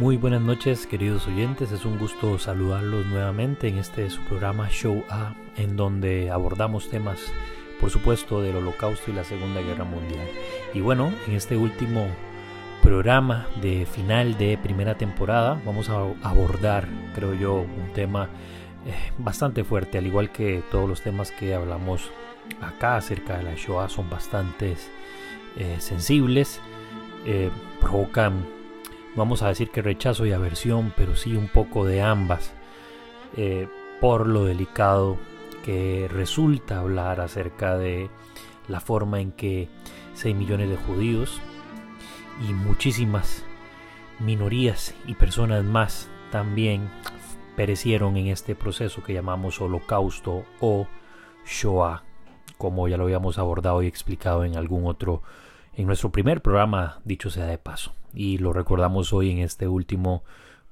Muy buenas noches queridos oyentes, es un gusto saludarlos nuevamente en este su programa Show A, en donde abordamos temas, por supuesto, del Holocausto y la Segunda Guerra Mundial. Y bueno, en este último programa de final de primera temporada vamos a abordar, creo yo, un tema eh, bastante fuerte, al igual que todos los temas que hablamos acá acerca de la Shoah son bastante eh, sensibles, eh, provocan vamos a decir que rechazo y aversión, pero sí un poco de ambas, eh, por lo delicado que resulta hablar acerca de la forma en que 6 millones de judíos y muchísimas minorías y personas más también perecieron en este proceso que llamamos holocausto o Shoah, como ya lo habíamos abordado y explicado en algún otro, en nuestro primer programa, dicho sea de paso y lo recordamos hoy en este último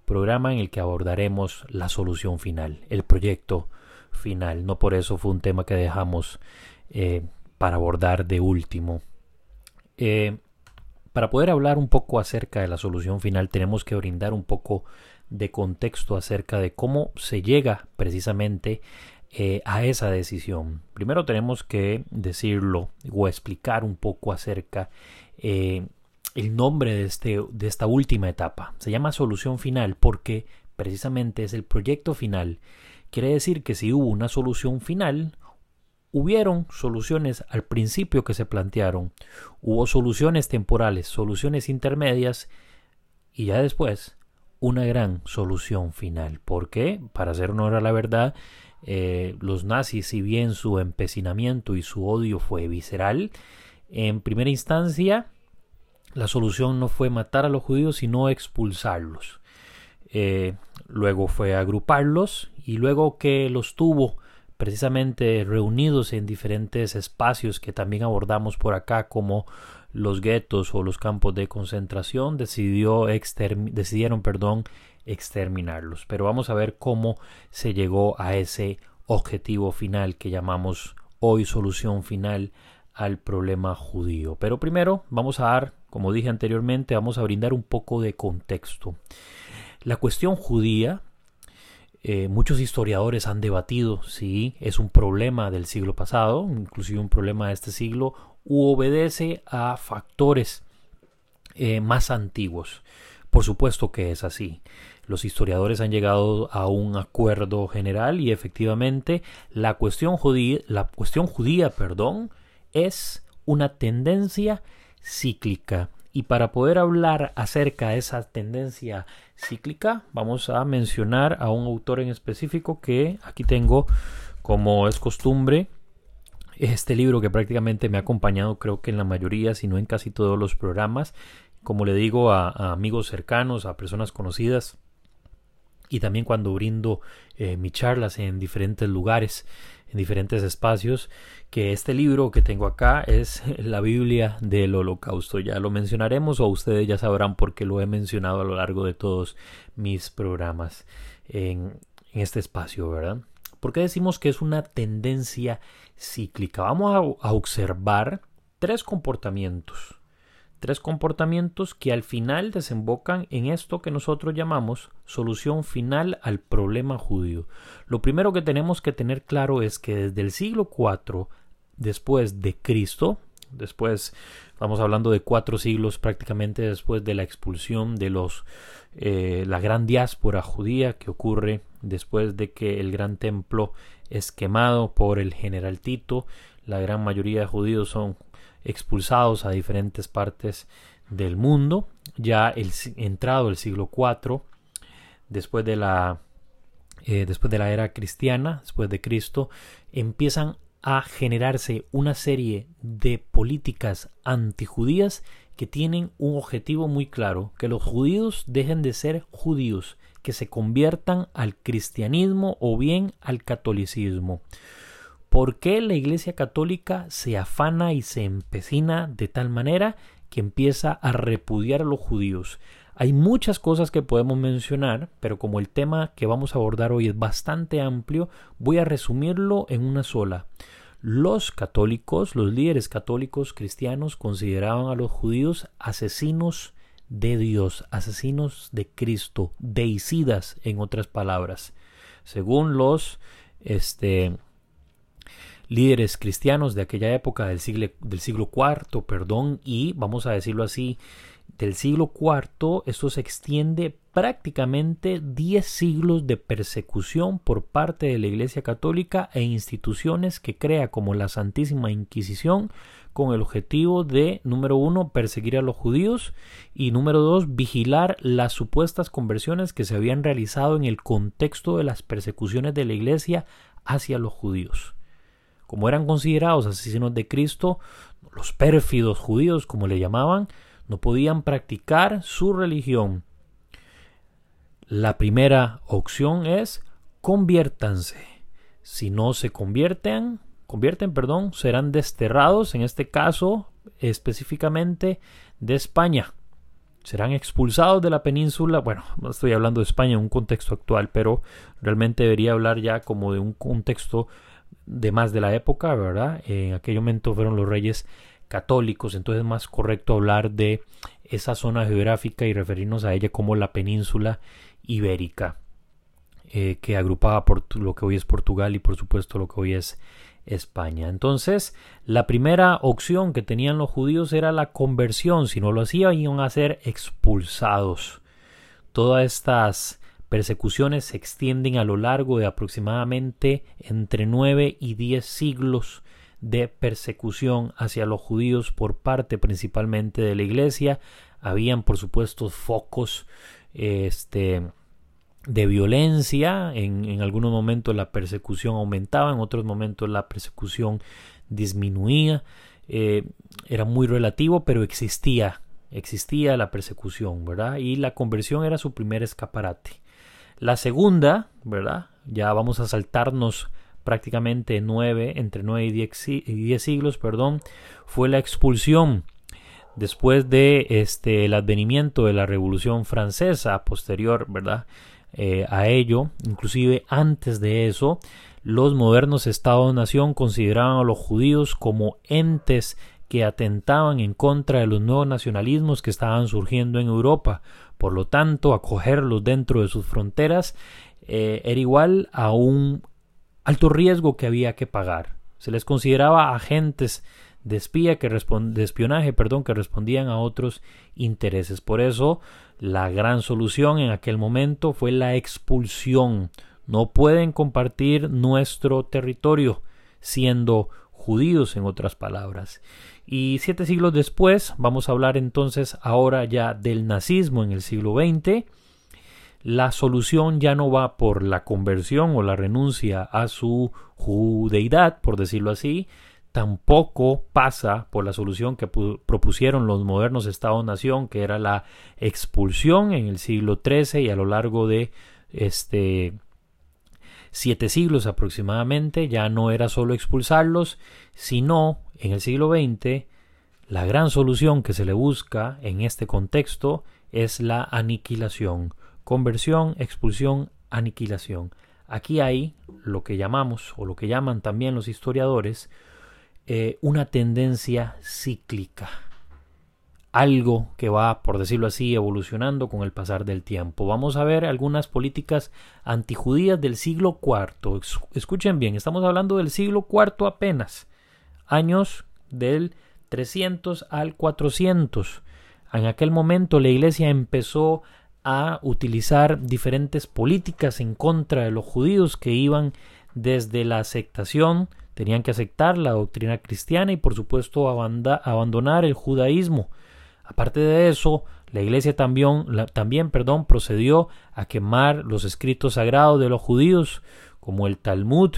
programa en el que abordaremos la solución final, el proyecto final. No por eso fue un tema que dejamos eh, para abordar de último. Eh, para poder hablar un poco acerca de la solución final tenemos que brindar un poco de contexto acerca de cómo se llega precisamente eh, a esa decisión. Primero tenemos que decirlo o explicar un poco acerca el nombre de, este, de esta última etapa. Se llama solución final porque precisamente es el proyecto final. Quiere decir que si hubo una solución final, hubieron soluciones al principio que se plantearon, hubo soluciones temporales, soluciones intermedias y ya después una gran solución final. porque Para hacer honor a la verdad, eh, los nazis, si bien su empecinamiento y su odio fue visceral, en primera instancia la solución no fue matar a los judíos, sino expulsarlos. Eh, luego fue agruparlos y luego que los tuvo precisamente reunidos en diferentes espacios que también abordamos por acá como los guetos o los campos de concentración decidió decidieron exterminarlos pero vamos a ver cómo se llegó a ese objetivo final que llamamos hoy solución final al problema judío. Pero primero vamos a dar, como dije anteriormente, vamos a brindar un poco de contexto. La cuestión judía, eh, muchos historiadores han debatido si es un problema del siglo pasado, inclusive un problema de este siglo, u obedece a factores eh, más antiguos. Por supuesto que es así. Los historiadores han llegado a un acuerdo general y efectivamente la cuestión judía, la cuestión judía, perdón, es una tendencia cíclica. Y para poder hablar acerca de esa tendencia cíclica, vamos a mencionar a un autor en específico que aquí tengo, como es costumbre, este libro que prácticamente me ha acompañado creo que en la mayoría, si no en casi todos los programas, como le digo a, amigos cercanos, a personas conocidas, y también cuando brindo eh, mis charlas en diferentes lugares en diferentes espacios que este libro que tengo acá es la Biblia del Holocausto. Ya lo mencionaremos o ustedes ya sabrán por qué lo he mencionado a lo largo de todos mis programas en, este espacio, ¿verdad? ¿Por qué decimos que es una tendencia cíclica? Vamos a observar tres comportamientos tres comportamientos que al final desembocan en esto que nosotros llamamos solución final al problema judío. Lo primero que tenemos que tener claro es que desde el siglo IV después de Cristo, después vamos hablando de cuatro siglos prácticamente después de la expulsión de los eh, la gran diáspora judía que ocurre después de que el gran templo es quemado por el general Tito, la gran mayoría de judíos son expulsados a diferentes partes del mundo. Ya el, entrado el siglo IV, después de la eh, después de la era cristiana, después de Cristo, empiezan a generarse una serie de políticas antijudías que tienen un objetivo muy claro, que los judíos dejen de ser judíos, que se conviertan al cristianismo o bien al catolicismo. ¿Por qué la Iglesia Católica se afana y se empecina de tal manera que empieza a repudiar a los judíos? Hay muchas cosas que podemos mencionar, pero como el tema que vamos a abordar hoy es bastante amplio, voy a resumirlo en una sola. Los católicos, los líderes católicos cristianos consideraban a los judíos asesinos de Dios, asesinos de Cristo, deicidas en otras palabras. Según los este, líderes cristianos de aquella época del siglo, del siglo IV, perdón, y vamos a decirlo así, del siglo IV, esto se extiende prácticamente 10 siglos de persecución por parte de la Iglesia Católica e instituciones que crea como la Santísima Inquisición con el objetivo de, número uno, perseguir a los judíos y número dos, vigilar las supuestas conversiones que se habían realizado en el contexto de las persecuciones de la Iglesia hacia los judíos. Como eran considerados asesinos de Cristo, los pérfidos judíos, como le llamaban, no podían practicar su religión. La primera opción es conviértanse. Si no se convierten, convierten, perdón, serán desterrados, en este caso específicamente de España. Serán expulsados de la península. Bueno, no estoy hablando de España en un contexto actual, pero realmente debería hablar ya como de un contexto de más de la época, ¿verdad? En aquel momento fueron los reyes católicos, entonces es más correcto hablar de esa zona geográfica y referirnos a ella como la península ibérica, eh, que agrupaba por lo que hoy es Portugal y por supuesto lo que hoy es España. Entonces, la primera opción que tenían los judíos era la conversión, si no lo hacían iban a ser expulsados. Todas estas persecuciones se extienden a lo largo de aproximadamente entre 9 y 10 siglos de persecución hacia los judíos por parte principalmente de la iglesia. Habían, por supuesto, focos este, de violencia. En, algunos momentos la persecución aumentaba, en otros momentos la persecución disminuía. Eh, era muy relativo, pero existía, existía la persecución, ¿verdad? Y la conversión era su primer escaparate. La segunda, ¿verdad? Ya vamos a saltarnos prácticamente nueve, entre nueve y diez, siglos, perdón, fue la expulsión después de este el advenimiento de la Revolución Francesa posterior, ¿verdad? Eh, a ello, inclusive antes de eso, los modernos Estados-nación consideraban a los judíos como entes que atentaban en contra de los nuevos nacionalismos que estaban surgiendo en Europa. Por lo tanto, acogerlos dentro de sus fronteras eh, era igual a un alto riesgo que había que pagar. Se les consideraba agentes de espía que de espionaje, perdón, que respondían a otros intereses. Por eso, la gran solución en aquel momento fue la expulsión. No pueden compartir nuestro territorio, siendo judíos en otras palabras. Y siete siglos después, vamos a hablar entonces ahora ya del nazismo en el siglo XX, la solución ya no va por la conversión o la renuncia a su judeidad, por decirlo así, tampoco pasa por la solución que propusieron los modernos Estados-nación, que era la expulsión en el siglo XIII y a lo largo de este siete siglos aproximadamente, ya no era solo expulsarlos, sino en el siglo XX la gran solución que se le busca en este contexto es la aniquilación conversión, expulsión, aniquilación. Aquí hay lo que llamamos, o lo que llaman también los historiadores, eh, una tendencia cíclica. Algo que va, por decirlo así, evolucionando con el pasar del tiempo. Vamos a ver algunas políticas antijudías del siglo IV. Escuchen bien, estamos hablando del siglo IV apenas. Años del 300 al 400. En aquel momento la iglesia empezó a utilizar diferentes políticas en contra de los judíos que iban desde la aceptación, tenían que aceptar la doctrina cristiana y por supuesto abandonar el judaísmo. Aparte de eso, la iglesia también, también perdón, procedió a quemar los escritos sagrados de los judíos, como el Talmud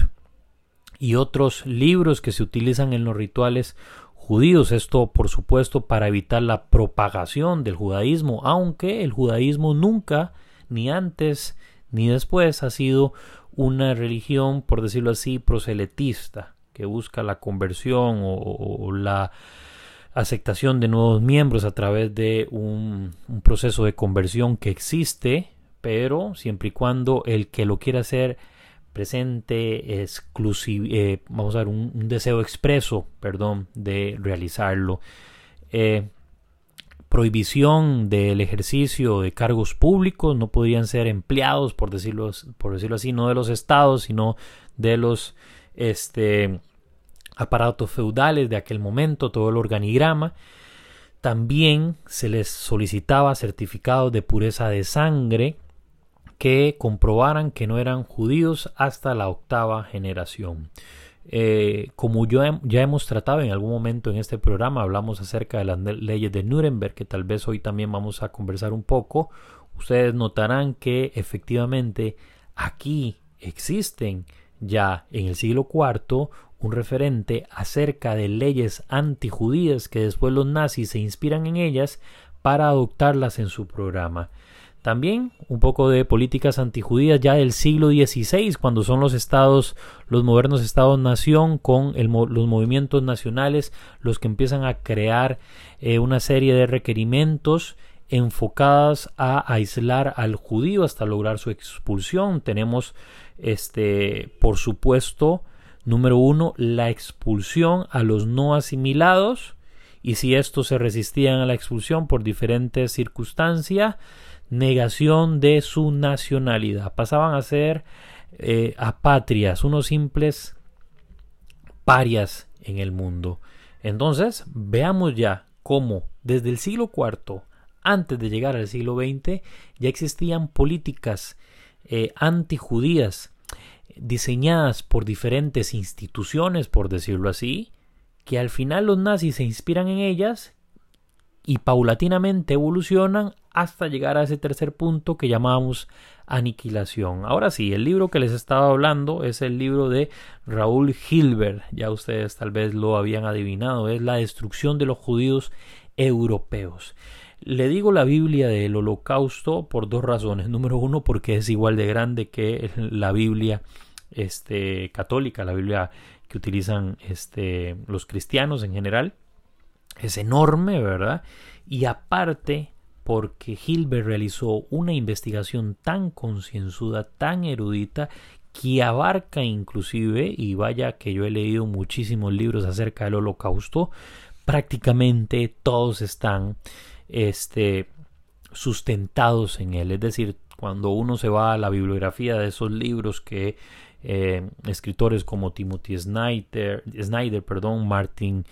y otros libros que se utilizan en los rituales judíos. Esto, por supuesto, para evitar la propagación del judaísmo, aunque el judaísmo nunca, ni antes ni después, ha sido una religión, por decirlo así, proselitista, que busca la conversión o, la aceptación de nuevos miembros a través de un, proceso de conversión que existe, pero siempre y cuando el que lo quiera hacer presente, exclusivo, eh, vamos a ver, un, deseo expreso, perdón, de realizarlo. Eh, prohibición del ejercicio de cargos públicos, no podrían ser empleados, por decirlo, por decirlo así, no de los estados, sino de los este, aparatos feudales de aquel momento, todo el organigrama. También se les solicitaba certificados de pureza de sangre que comprobaran que no eran judíos hasta la octava generación. Eh, como yo ya hemos tratado en algún momento en este programa, hablamos acerca de las leyes de Nuremberg, que tal vez hoy también vamos a conversar un poco. Ustedes notarán que efectivamente aquí existen ya en el siglo IV un referente acerca de leyes antijudías que después los nazis se inspiran en ellas para adoptarlas en su programa. También un poco de políticas antijudías ya del siglo XVI, cuando son los estados, los modernos estados-nación con los movimientos nacionales los que empiezan a crear eh, una serie de requerimientos enfocadas a aislar al judío hasta lograr su expulsión. Tenemos, este, por supuesto, número uno, la expulsión a los no asimilados y si estos se resistían a la expulsión por diferentes circunstancias, negación de su nacionalidad. Pasaban a ser eh, apatrias, unos simples parias en el mundo. Entonces, veamos ya cómo desde el siglo IV, antes de llegar al siglo XX, ya existían políticas eh, antijudías diseñadas por diferentes instituciones, por decirlo así, que al final los nazis se inspiran en ellas y paulatinamente evolucionan hasta llegar a ese tercer punto que llamamos aniquilación. Ahora sí, el libro que les estaba hablando es el libro de Raúl Hilbert, ya ustedes tal vez lo habían adivinado, es la destrucción de los judíos europeos. Le digo la Biblia del Holocausto por dos razones. Número uno, porque es igual de grande que la Biblia este, católica, la Biblia que utilizan este, los cristianos en general. Es enorme, ¿verdad? Y aparte, porque Hilbert realizó una investigación tan concienzuda, tan erudita, que abarca inclusive, y vaya que yo he leído muchísimos libros acerca del holocausto, prácticamente todos están este, sustentados en él. Es decir, cuando uno se va a la bibliografía de esos libros que eh, escritores como Timothy Snyder, Snyder perdón, Martin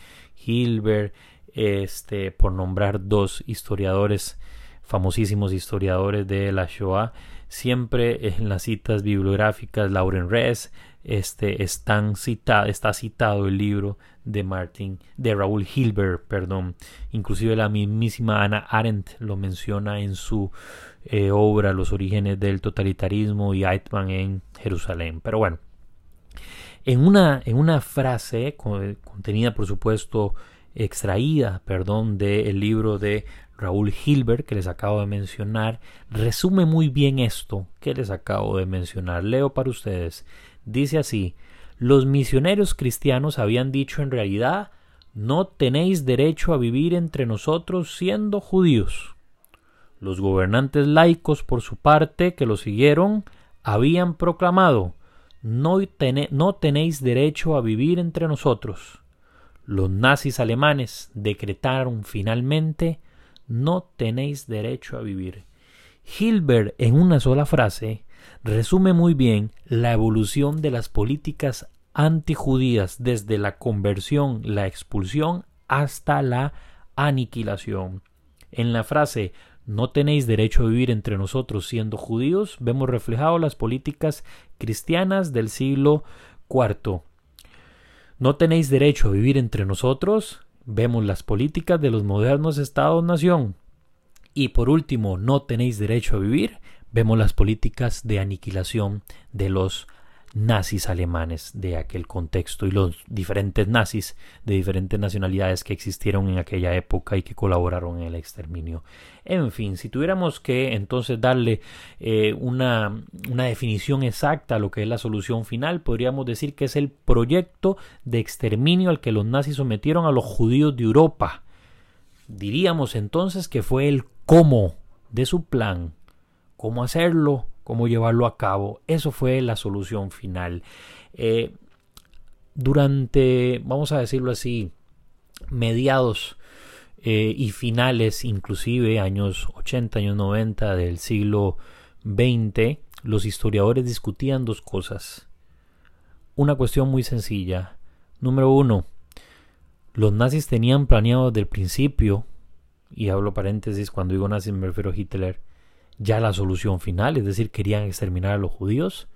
Hilbert, este, por nombrar dos historiadores, famosísimos historiadores de la Shoah, siempre en las citas bibliográficas, Lauren Res, este, está citado el libro de Martin, de Raúl Hilbert, perdón, inclusive la mismísima Anna Arendt lo menciona en su eh, obra Los orígenes del totalitarismo y Eichmann en Jerusalén. Pero bueno, en una, en una frase contenida, por supuesto, extraída, perdón, del libro de Raúl Hilbert que les acabo de mencionar, resume muy bien esto que les acabo de mencionar. Leo para ustedes. Dice así, los misioneros cristianos habían dicho en realidad, no tenéis derecho a vivir entre nosotros siendo judíos. Los gobernantes laicos, por su parte, que lo siguieron, habían proclamado, no, no tenéis derecho a vivir entre nosotros los nazis alemanes decretaron finalmente no tenéis derecho a vivir. Hilbert en una sola frase resume muy bien la evolución de las políticas antijudías desde la conversión, la expulsión hasta la aniquilación. En la frase no tenéis derecho a vivir entre nosotros siendo judíos, vemos reflejado las políticas cristianas del siglo IV. No tenéis derecho a vivir entre nosotros. Vemos las políticas de los modernos estados-nación. Y por último, no tenéis derecho a vivir. Vemos las políticas de aniquilación de los nazis alemanes de aquel contexto y los diferentes nazis de diferentes nacionalidades que existieron en aquella época y que colaboraron en el exterminio. En fin, si tuviéramos que entonces darle eh, una, una definición exacta a lo que es la solución final, podríamos decir que es el proyecto de exterminio al que los nazis sometieron a los judíos de Europa. Diríamos entonces que fue el cómo de su plan, cómo hacerlo, cómo llevarlo a cabo. Eso fue la solución final. Eh, durante, vamos a decirlo así, mediados eh, y finales, inclusive años 80, años 90 del siglo XX, los historiadores discutían dos cosas. Una cuestión muy sencilla. Número uno, los nazis tenían planeado desde el principio, y hablo paréntesis cuando digo nazis me refiero a Hitler, ya la solución final, es decir, querían exterminar a los judíos.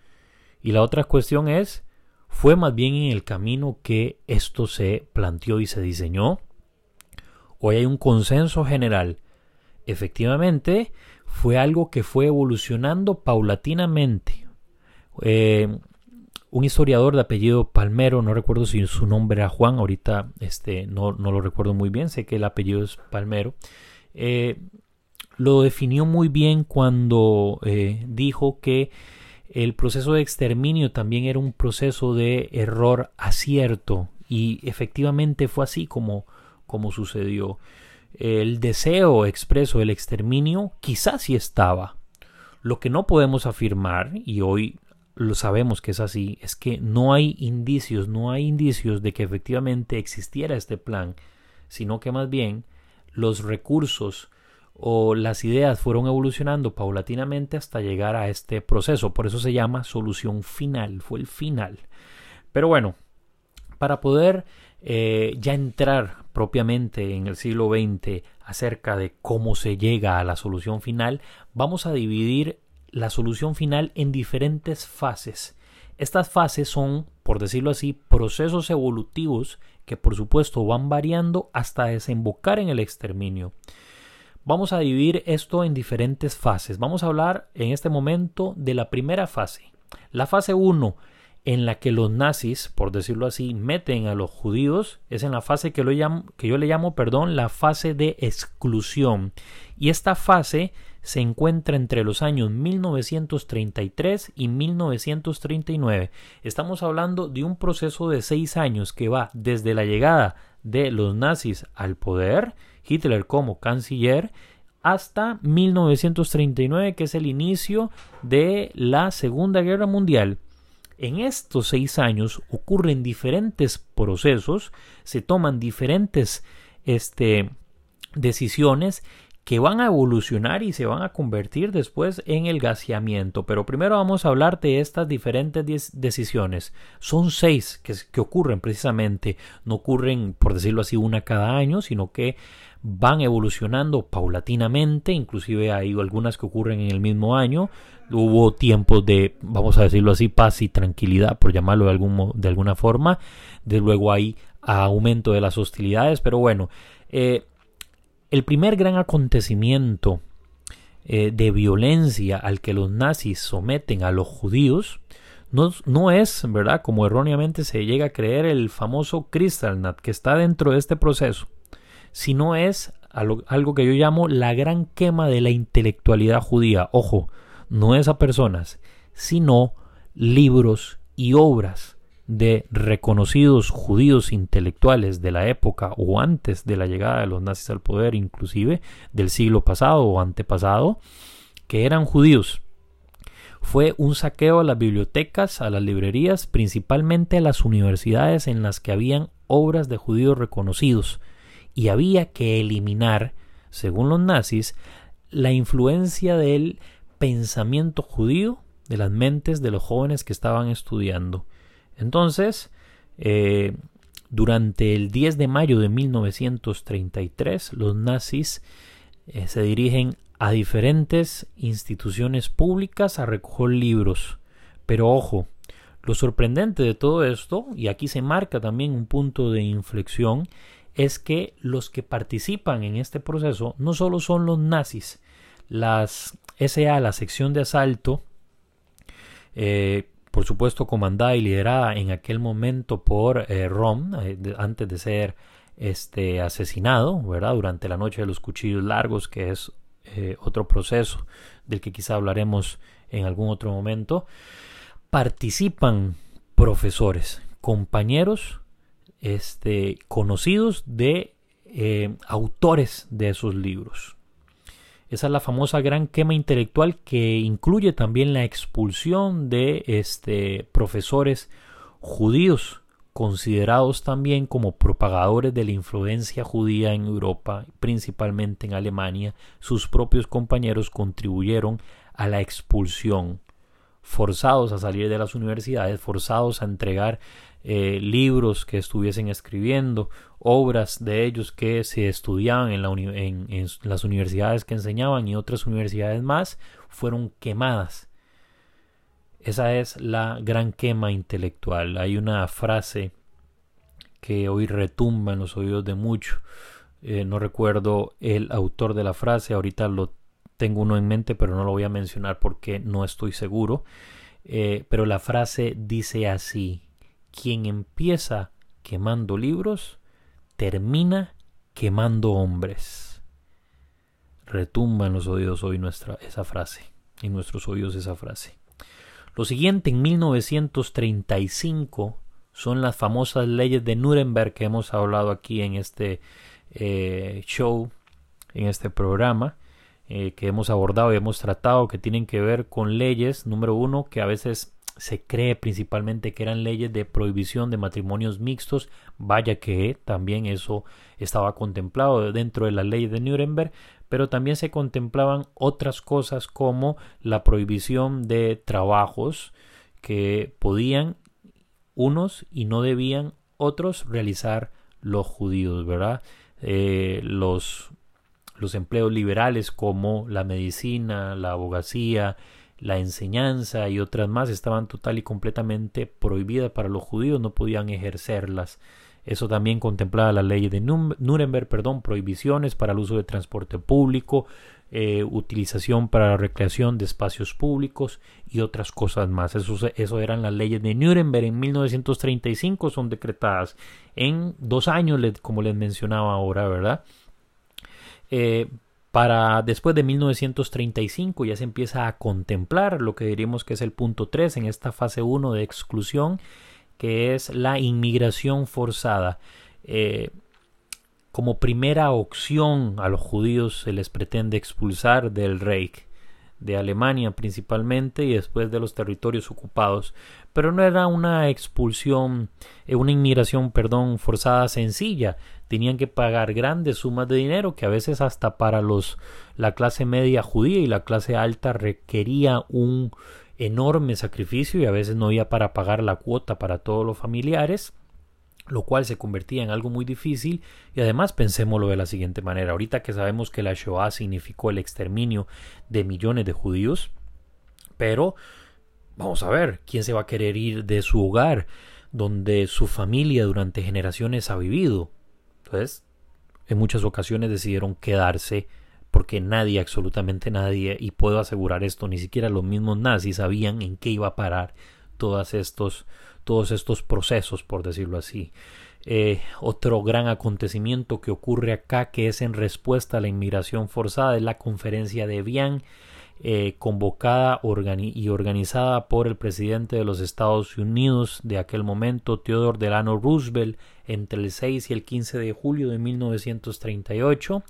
Y la otra cuestión es, fue más bien en el camino que esto se planteó y se diseñó. Hoy hay un consenso general. Efectivamente, fue algo que fue evolucionando paulatinamente. Eh, un historiador de apellido Palmero, no recuerdo si su nombre era Juan, ahorita este, no, lo recuerdo muy bien, sé que el apellido es Palmero, eh, lo definió muy bien cuando eh, dijo que el proceso de exterminio también era un proceso de error acierto y efectivamente fue así como, como sucedió. El deseo expreso del exterminio quizás sí estaba. Lo que no podemos afirmar, y hoy lo sabemos que es así, es que no hay indicios, no hay indicios de que efectivamente existiera este plan, sino que más bien los recursos o las ideas fueron evolucionando paulatinamente hasta llegar a este proceso. Por eso se llama solución final, fue el final. Pero bueno, para poder eh, ya entrar propiamente en el siglo XX acerca de cómo se llega a la solución final, vamos a dividir la solución final en diferentes fases. Estas fases son, por decirlo así, procesos evolutivos que por supuesto van variando hasta desembocar en el exterminio. Vamos a dividir esto en diferentes fases. Vamos a hablar en este momento de la primera fase. La fase 1 en la que los nazis, por decirlo así, meten a los judíos, es en la fase que, lo que yo le llamo, perdón, la fase de exclusión. Y esta fase se encuentra entre los años 1933 y 1939. Estamos hablando de un proceso de seis años que va desde la llegada de los nazis al poder, Hitler como canciller hasta 1939, que es el inicio de la Segunda Guerra Mundial. En estos seis años ocurren diferentes procesos, se toman diferentes este, decisiones que van a evolucionar y se van a convertir después en el gaseamiento. Pero primero vamos a hablar de estas diferentes decisiones. Son seis que, que, ocurren precisamente. No ocurren, por decirlo así, una cada año, sino que van evolucionando paulatinamente. Inclusive hay algunas que ocurren en el mismo año. Hubo tiempos de, vamos a decirlo así, paz y tranquilidad, por llamarlo de, algún, de alguna forma. De luego hay aumento de las hostilidades. Pero bueno, eh, el primer gran acontecimiento eh, de violencia al que los nazis someten a los judíos no, no, es, ¿verdad? Como erróneamente se llega a creer el famoso Kristallnacht que está dentro de este proceso, sino es algo, que yo llamo la gran quema de la intelectualidad judía. Ojo, no es a personas, sino libros y obras de reconocidos judíos intelectuales de la época o antes de la llegada de los nazis al poder, inclusive del siglo pasado o antepasado, que eran judíos. Fue un saqueo a las bibliotecas, a las librerías, principalmente a las universidades en las que habían obras de judíos reconocidos, y había que eliminar, según los nazis, la influencia del pensamiento judío de las mentes de los jóvenes que estaban estudiando. Entonces, eh, durante el 10 de mayo de 1933, los nazis eh, se dirigen a diferentes instituciones públicas a recoger libros. Pero ojo, lo sorprendente de todo esto, y aquí se marca también un punto de inflexión, es que los que participan en este proceso no solo son los nazis, las SA, la sección de asalto, eh, por supuesto comandada y liderada en aquel momento por eh, Rom, eh, antes de ser este, asesinado, ¿verdad? Durante la noche de los cuchillos largos, que es otro proceso del que quizá hablaremos en algún otro momento, participan profesores, compañeros, este, conocidos de autores de esos libros. Esa es la famosa gran quema intelectual que incluye también la expulsión de este, profesores judíos considerados también como propagadores de la influencia judía en Europa, principalmente en Alemania, sus propios compañeros contribuyeron a la expulsión, forzados a salir de las universidades, forzados a entregar eh, libros que estuviesen escribiendo, obras de ellos que se estudiaban en, en las universidades que enseñaban y otras universidades más, fueron quemadas esa es la gran quema intelectual. Hay una frase que hoy retumba en los oídos de muchos. Eh, no recuerdo el autor de la frase, ahorita lo tengo uno en mente, pero no lo voy a mencionar porque no estoy seguro. Eh, pero la frase dice así, quien empieza quemando libros, termina quemando hombres. Retumba en los oídos hoy nuestra, esa frase, en nuestros oídos esa frase. Lo siguiente, en 1935, son las famosas leyes de Nuremberg que hemos hablado aquí en este eh, show, en este programa, eh, que hemos abordado y hemos tratado, que tienen que ver con leyes, número uno, que a veces se cree principalmente que eran leyes de prohibición de matrimonios mixtos, vaya que también eso estaba contemplado dentro de la ley de Nuremberg, pero también se contemplaban otras cosas como la prohibición de trabajos que podían unos y no debían otros realizar los judíos, ¿verdad? Eh, los, los empleos liberales como la medicina, la abogacía, la enseñanza y otras más estaban total y completamente prohibidas para los judíos, no podían ejercerlas. Eso también contemplaba la ley de Nuremberg, perdón, prohibiciones para el uso de transporte público, eh, utilización para la recreación de espacios públicos y otras cosas más. Eso, eso eran las leyes de Nuremberg en 1935, son decretadas en dos años, como les mencionaba ahora, ¿verdad? Eh, para después de 1935 ya se empieza a contemplar lo que diríamos que es el punto 3 en esta fase 1 de exclusión que es la inmigración forzada. Eh, como primera opción a los judíos se les pretende expulsar del Reich, de Alemania principalmente y después de los territorios ocupados, pero no era una expulsión, eh, una inmigración, perdón, forzada sencilla. Tenían que pagar grandes sumas de dinero que a veces hasta para los la clase media judía y la clase alta requería un enorme sacrificio y a veces no había para pagar la cuota para todos los familiares lo cual se convertía en algo muy difícil. Y además pensémoslo de la siguiente manera. Ahorita que sabemos que la Shoah significó el exterminio de millones de judíos pero vamos a ver quién se va a querer ir de su hogar donde su familia durante generaciones ha vivido en muchas ocasiones decidieron quedarse porque nadie, absolutamente nadie, y puedo asegurar esto, ni siquiera los mismos nazis sabían en qué iba a parar todos estos, todos estos procesos, por decirlo así. Eh, otro gran acontecimiento que ocurre acá, que es en respuesta a la inmigración forzada, es la conferencia de Vian, eh, convocada y organizada por el presidente de los Estados Unidos de aquel momento, Theodore Delano Roosevelt, entre el 6 y el 15 de julio de 1938.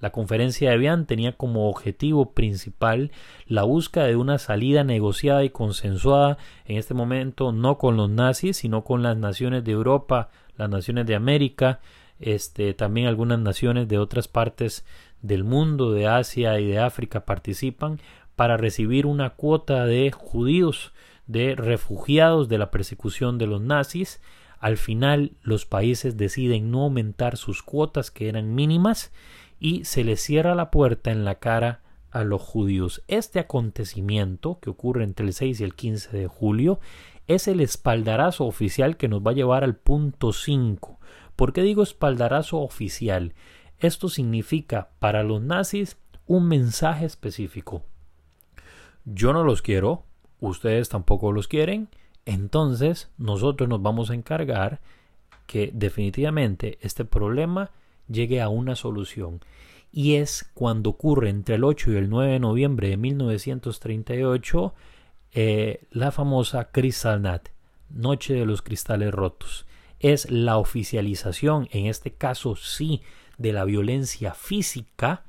La conferencia de Vian tenía como objetivo principal la búsqueda de una salida negociada y consensuada, en este momento no con los nazis, sino con las naciones de Europa, las naciones de América, este, también algunas naciones de otras partes del mundo, de Asia y de África participan para recibir una cuota de judíos, de refugiados de la persecución de los nazis. Al final los países deciden no aumentar sus cuotas que eran mínimas y se le cierra la puerta en la cara a los judíos. Este acontecimiento, que ocurre entre el 6 y el 15 de julio, es el espaldarazo oficial que nos va a llevar al punto 5. ¿Por qué digo espaldarazo oficial? Esto significa para los nazis un mensaje específico. Yo no los quiero, ustedes tampoco los quieren, entonces nosotros nos vamos a encargar que definitivamente este problema llegue a una solución. Y es cuando ocurre entre el 8 y el 9 de noviembre de 1938 eh, la famosa Kristallnacht, Noche de los Cristales Rotos. Es la oficialización, en este caso sí, de la violencia física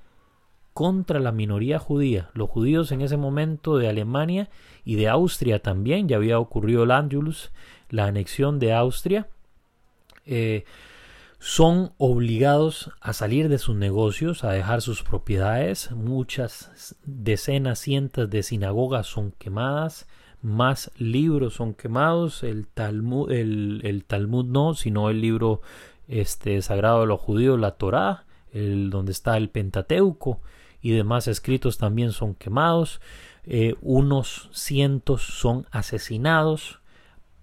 contra la minoría judía. Los judíos en ese momento de Alemania y de Austria también, ya había ocurrido el Angelus, la anexión de Austria, eh, son obligados a salir de sus negocios, a dejar sus propiedades. Muchas decenas, cientos de sinagogas son quemadas, más libros son quemados. El Talmud, el, Talmud no, sino el libro este, sagrado de los judíos, la Torá, el, donde está el Pentateuco y demás escritos también son quemados. Eh, unos cientos son asesinados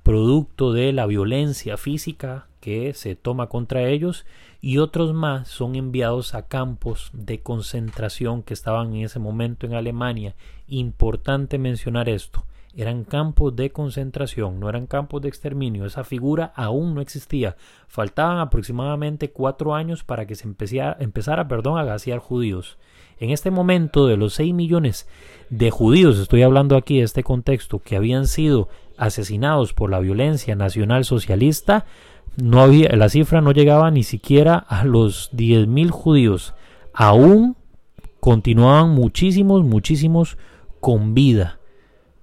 producto de la violencia física que se toma contra ellos y otros más son enviados a campos de concentración que estaban en ese momento en Alemania. Importante mencionar esto. Eran campos de concentración, no eran campos de exterminio. Esa figura aún no existía. Faltaban aproximadamente cuatro años para que se empezara, empezara perdón, a gasear judíos. En este momento, de los seis millones de judíos, estoy hablando aquí de este contexto, que habían sido asesinados por la violencia nacional socialista, no había, la cifra no llegaba ni siquiera a los 10.000 judíos. Aún continuaban muchísimos, muchísimos con vida,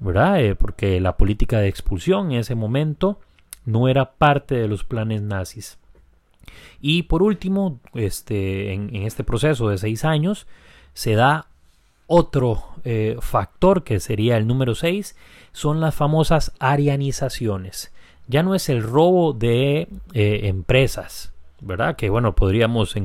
¿verdad? Eh, porque la política de expulsión en ese momento no era parte de los planes nazis. Y por último, este, en, este proceso de seis años, se da otro eh, factor que sería el número 6, son las famosas arianizaciones ya no es el robo de eh, empresas, ¿verdad? Que bueno, podríamos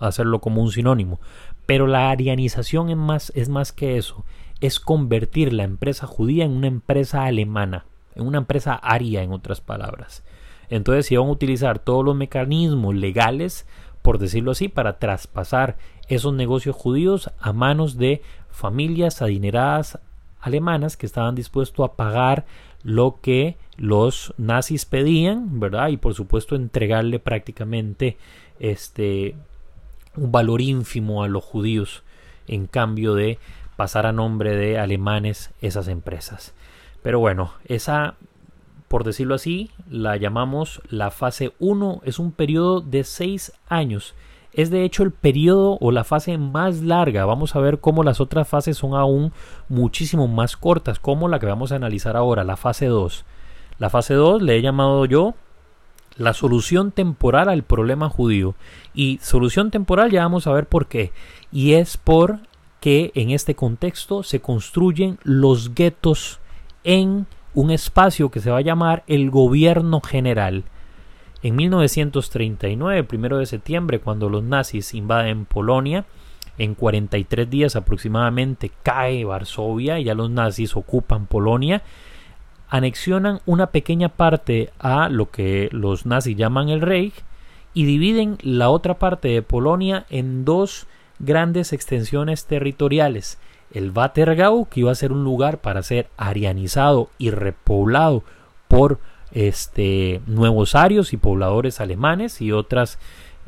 hacerlo como un sinónimo. Pero la arianización es más, es más que eso. Es convertir la empresa judía en una empresa alemana, en una empresa aria, en otras palabras. Entonces, si van a utilizar todos los mecanismos legales, por decirlo así, para traspasar esos negocios judíos a manos de familias adineradas alemanas que estaban dispuestos a pagar lo que los nazis pedían, ¿verdad? Y por supuesto entregarle prácticamente este un valor ínfimo a los judíos en cambio de pasar a nombre de alemanes esas empresas. Pero bueno, esa por decirlo así, la llamamos la fase 1, es un periodo de seis años es de hecho el periodo o la fase más larga. Vamos a ver cómo las otras fases son aún muchísimo más cortas, como la que vamos a analizar ahora, la fase 2. La fase 2 le he llamado yo la solución temporal al problema judío. Y solución temporal ya vamos a ver por qué. Y es por que en este contexto se construyen los guetos en un espacio que se va a llamar el gobierno general. En 1939, primero de septiembre, cuando los nazis invaden Polonia, en 43 días aproximadamente cae Varsovia y ya los nazis ocupan Polonia, anexionan una pequeña parte a lo que los nazis llaman el Reich y dividen la otra parte de Polonia en dos grandes extensiones territoriales. El Watergau, que iba a ser un lugar para ser arianizado y repoblado por este, nuevos arios y pobladores alemanes y otras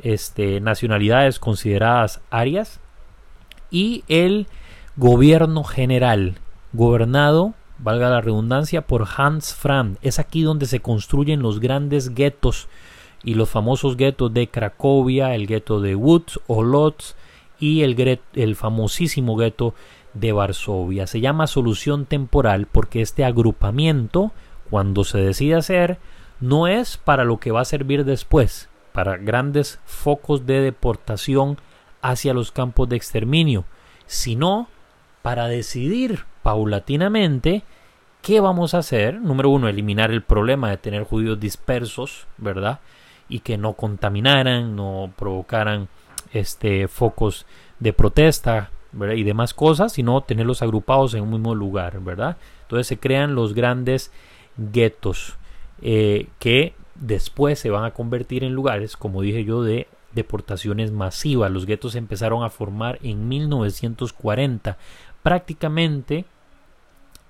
este, nacionalidades consideradas arias y el gobierno general gobernado valga la redundancia por Hans Frank es aquí donde se construyen los grandes guetos y los famosos guetos de Cracovia el gueto de Woods o Lodz y el, el famosísimo gueto de Varsovia se llama solución temporal porque este agrupamiento cuando se decide hacer, no es para lo que va a servir después, para grandes focos de deportación hacia los campos de exterminio, sino para decidir paulatinamente qué vamos a hacer. Número uno, eliminar el problema de tener judíos dispersos, ¿verdad? Y que no contaminaran, no provocaran este, focos de protesta y demás cosas, sino tenerlos agrupados en un mismo lugar, ¿verdad? Entonces se crean los grandes guetos eh, que después se van a convertir en lugares, como dije yo, de deportaciones masivas. Los guetos empezaron a formar en 1940. Prácticamente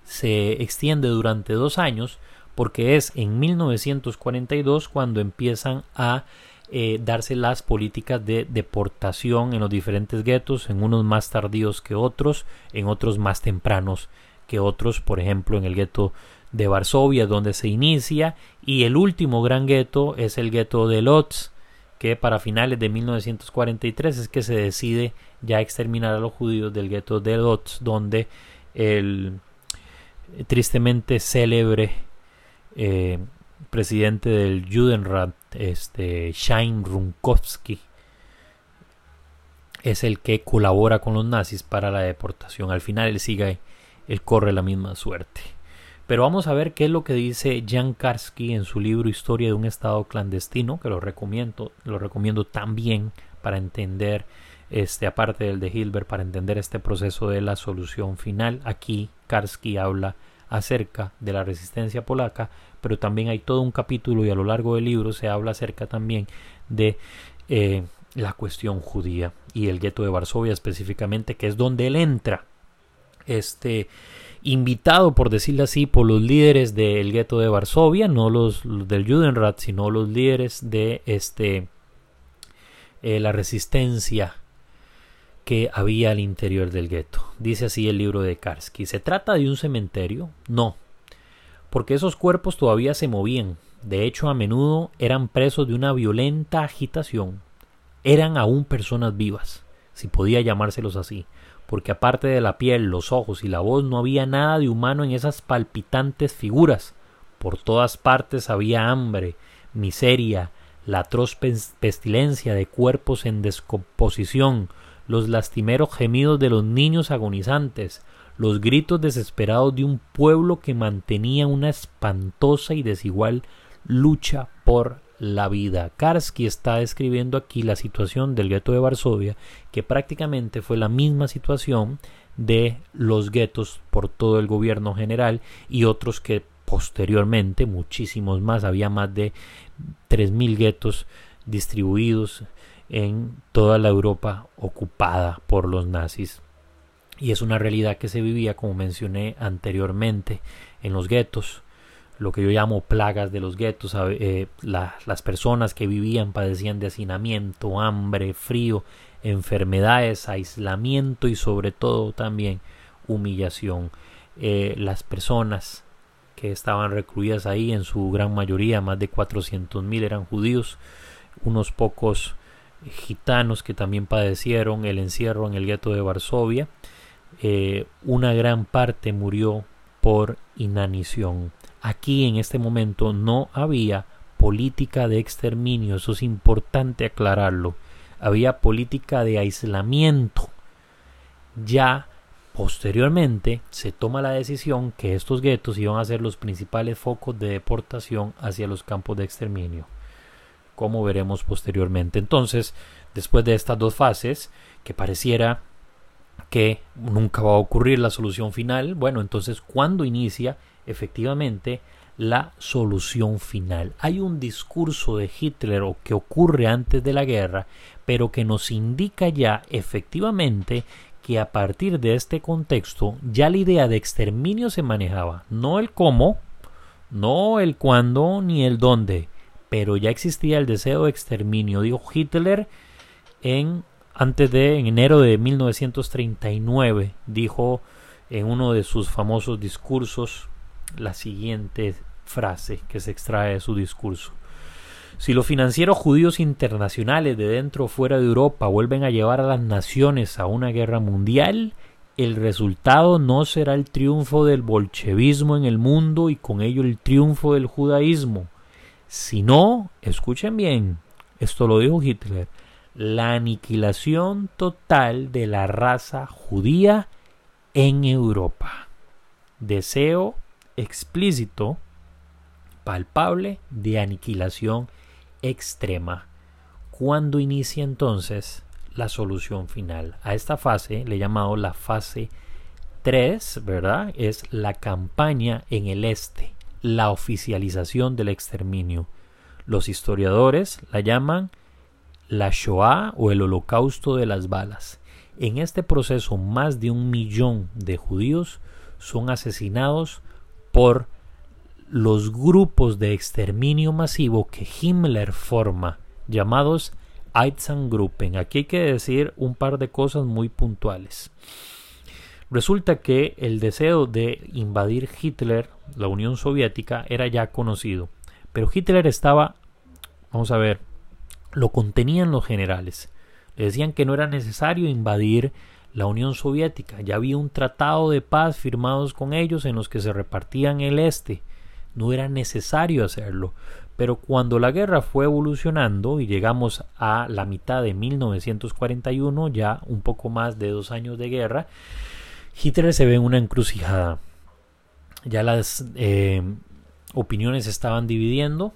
se extiende durante dos años porque es en 1942 cuando empiezan a eh, darse las políticas de deportación en los diferentes guetos, en unos más tardíos que otros, en otros más tempranos que otros, por ejemplo en el gueto de Varsovia, donde se inicia, y el último gran gueto es el gueto de Lodz, que para finales de 1943 es que se decide ya exterminar a los judíos del gueto de Lodz, donde el tristemente célebre eh, presidente del Judenrat, este Shain Runkovsky, es el que colabora con los nazis para la deportación. Al final él sigue, él corre la misma suerte. Pero vamos a ver qué es lo que dice Jan Karski en su libro Historia de un Estado clandestino, que lo recomiendo, lo recomiendo también para entender, este, aparte del de Hilbert, para entender este proceso de la solución final. Aquí Karski habla acerca de la resistencia polaca, pero también hay todo un capítulo y a lo largo del libro se habla acerca también de eh, la cuestión judía y el gueto de Varsovia específicamente, que es donde él entra, este invitado, por decirlo así, por los líderes del gueto de Varsovia, no los, del Judenrat, sino los líderes de este eh, la resistencia que había al interior del gueto. Dice así el libro de Karski. ¿Se trata de un cementerio? No, porque esos cuerpos todavía se movían. De hecho, a menudo eran presos de una violenta agitación eran aún personas vivas, si podía llamárselos así, porque aparte de la piel, los ojos y la voz no había nada de humano en esas palpitantes figuras. Por todas partes había hambre, miseria, la atroz pestilencia de cuerpos en descomposición, los lastimeros gemidos de los niños agonizantes, los gritos desesperados de un pueblo que mantenía una espantosa y desigual lucha por la vida. Karski está describiendo aquí la situación del gueto de Varsovia, que prácticamente fue la misma situación de los guetos por todo el gobierno general y otros que posteriormente, muchísimos más, había más de 3.000 guetos distribuidos en toda la Europa ocupada por los nazis. Y es una realidad que se vivía, como mencioné anteriormente, en los guetos lo que yo llamo plagas de los guetos, eh, las personas que vivían padecían de hacinamiento, hambre, frío, enfermedades, aislamiento y sobre todo también humillación. Eh, las personas que estaban recluidas ahí, en su gran mayoría, más de 400.000 eran judíos, unos pocos gitanos que también padecieron el encierro en el gueto de Varsovia. Eh, una gran parte murió por inanición. Aquí en este momento no había política de exterminio, eso es importante aclararlo. Había política de aislamiento. Ya posteriormente se toma la decisión que estos guetos iban a ser los principales focos de deportación hacia los campos de exterminio, como veremos posteriormente. Entonces, después de estas dos fases, que pareciera que nunca va a ocurrir la solución final, bueno, entonces, ¿cuándo inicia efectivamente la solución final. Hay un discurso de Hitler o que ocurre antes de la guerra, pero que nos indica ya efectivamente que a partir de este contexto ya la idea de exterminio se manejaba, no el cómo, no el cuándo ni el dónde, pero ya existía el deseo de exterminio, dijo Hitler en antes de en enero de 1939 dijo en uno de sus famosos discursos la siguiente frase que se extrae de su discurso. Si los financieros judíos internacionales de dentro o fuera de Europa vuelven a llevar a las naciones a una guerra mundial, el resultado no será el triunfo del bolchevismo en el mundo y con ello el triunfo del judaísmo, sino, escuchen bien, esto lo dijo Hitler, la aniquilación total de la raza judía en Europa. Deseo explícito, palpable de aniquilación extrema. Cuando inicia entonces la solución final? A esta fase le he llamado la fase 3, ¿verdad? Es la campaña en el este, la oficialización del exterminio. Los historiadores la llaman la Shoah o el holocausto de las balas. En este proceso más de un millón de judíos son asesinados por los grupos de exterminio masivo que Himmler forma, llamados Einsatzgruppen. Aquí hay que decir un par de cosas muy puntuales. Resulta que el deseo de invadir Hitler, la Unión Soviética, era ya conocido, pero Hitler estaba, vamos a ver, lo contenían los generales. Le decían que no era necesario invadir la Unión Soviética. Ya había un tratado de paz firmados con ellos en los que se repartían el este. no era necesario hacerlo. Pero cuando la guerra fue evolucionando y llegamos a la mitad de 1941, ya un poco más de dos años de guerra, Hitler se ve en una encrucijada. Ya las eh, opiniones estaban dividiendo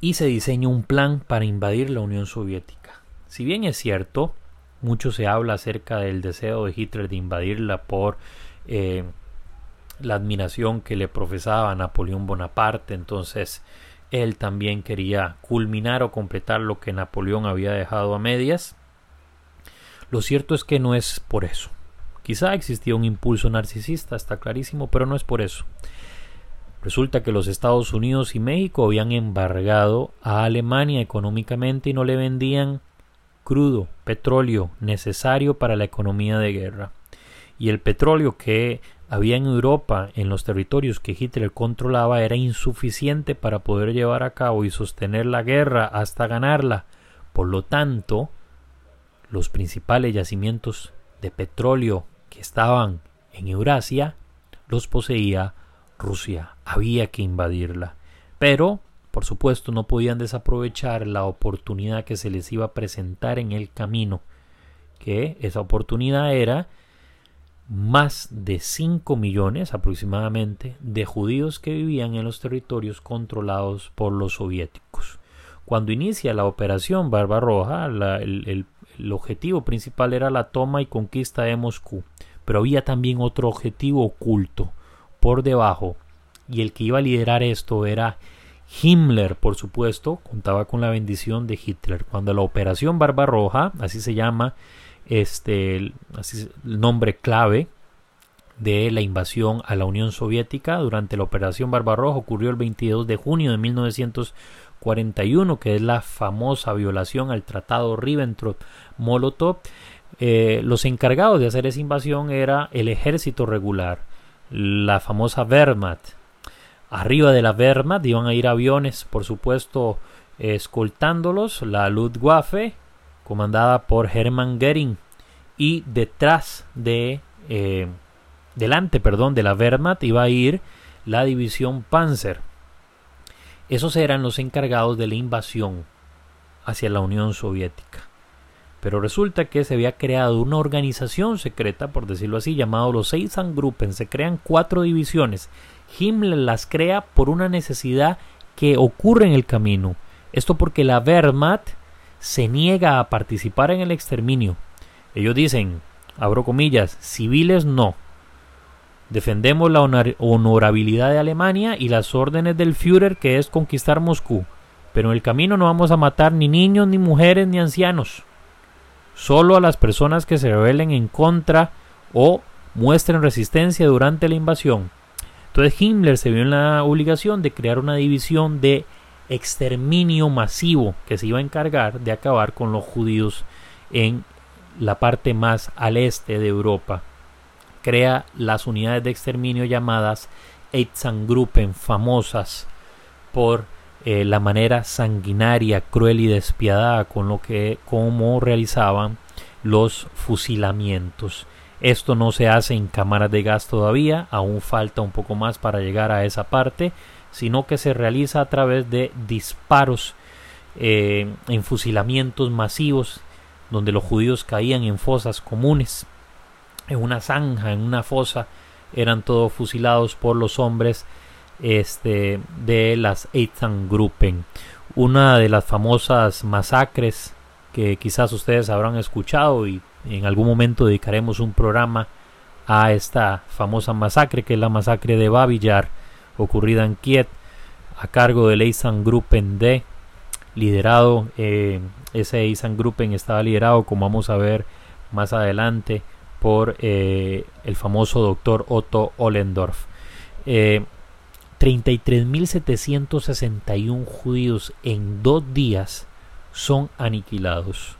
y se diseña un plan para invadir la Unión Soviética. Si bien es cierto, mucho se habla acerca del deseo de Hitler de invadirla por eh, la admiración que le profesaba Napoleón Bonaparte, entonces él también quería culminar o completar lo que Napoleón había dejado a medias. Lo cierto es que no es por eso. Quizá existía un impulso narcisista, está clarísimo, pero no es por eso. Resulta que los Estados Unidos y México habían embargado a Alemania económicamente y no le vendían crudo, petróleo necesario para la economía de guerra. Y el petróleo que había en Europa, en los territorios que Hitler controlaba, era insuficiente para poder llevar a cabo y sostener la guerra hasta ganarla. Por lo tanto, los principales yacimientos de petróleo que estaban en Eurasia los poseía Rusia. Había que invadirla. Pero, por supuesto, no podían desaprovechar la oportunidad que se les iba a presentar en el camino, que esa oportunidad era más de 5 millones aproximadamente de judíos que vivían en los territorios controlados por los soviéticos. Cuando inicia la operación Barbarroja, el, el objetivo principal era la toma y conquista de Moscú, pero había también otro objetivo oculto, por debajo y el que iba a liderar esto era Himmler, por supuesto, contaba con la bendición de Hitler. Cuando la Operación Barbarroja, así se llama este el, nombre clave de la invasión a la Unión Soviética durante la Operación Barbarroja ocurrió el 22 de junio de 1941, que es la famosa violación al Tratado Ribbentrop-Molotov. Eh, los encargados de hacer esa invasión era el ejército regular, la famosa Wehrmacht. Arriba de la Wehrmacht iban a ir aviones, por supuesto, escoltándolos, la Luftwaffe, comandada por Hermann Goering, y detrás de, eh, delante, perdón, de la Wehrmacht iba a ir la división Panzer. Esos eran los encargados de la invasión hacia la Unión Soviética. Pero resulta que se había creado una organización secreta, por decirlo así, llamado los Gruppen. Se crean cuatro divisiones. Himmler las crea por una necesidad que ocurre en el camino. Esto porque la Wehrmacht se niega a participar en el exterminio. Ellos dicen, abro comillas, civiles no. Defendemos la honorabilidad de Alemania y las órdenes del Führer que es conquistar Moscú. Pero en el camino no vamos a matar ni niños, ni mujeres, ni ancianos solo a las personas que se rebelen en contra o muestren resistencia durante la invasión. Entonces Himmler se vio en la obligación de crear una división de exterminio masivo que se iba a encargar de acabar con los judíos en la parte más al este de Europa. Crea las unidades de exterminio llamadas Eitzangruppen, famosas por eh, la manera sanguinaria, cruel y despiadada con lo que como realizaban los fusilamientos. Esto no se hace en cámaras de gas todavía, aún falta un poco más para llegar a esa parte, sino que se realiza a través de disparos eh, en fusilamientos masivos, donde los judíos caían en fosas comunes, en una zanja, en una fosa, eran todos fusilados por los hombres este, de las Gruppen. Una de las famosas masacres que quizás ustedes habrán escuchado y en algún momento dedicaremos un programa a esta famosa masacre que es la masacre de Babillar ocurrida en Kiev a cargo del Gruppen D liderado eh, ese Gruppen estaba liderado como vamos a ver más adelante por eh, el famoso doctor Otto Ollendorf eh, 33.761 judíos en dos días son aniquilados.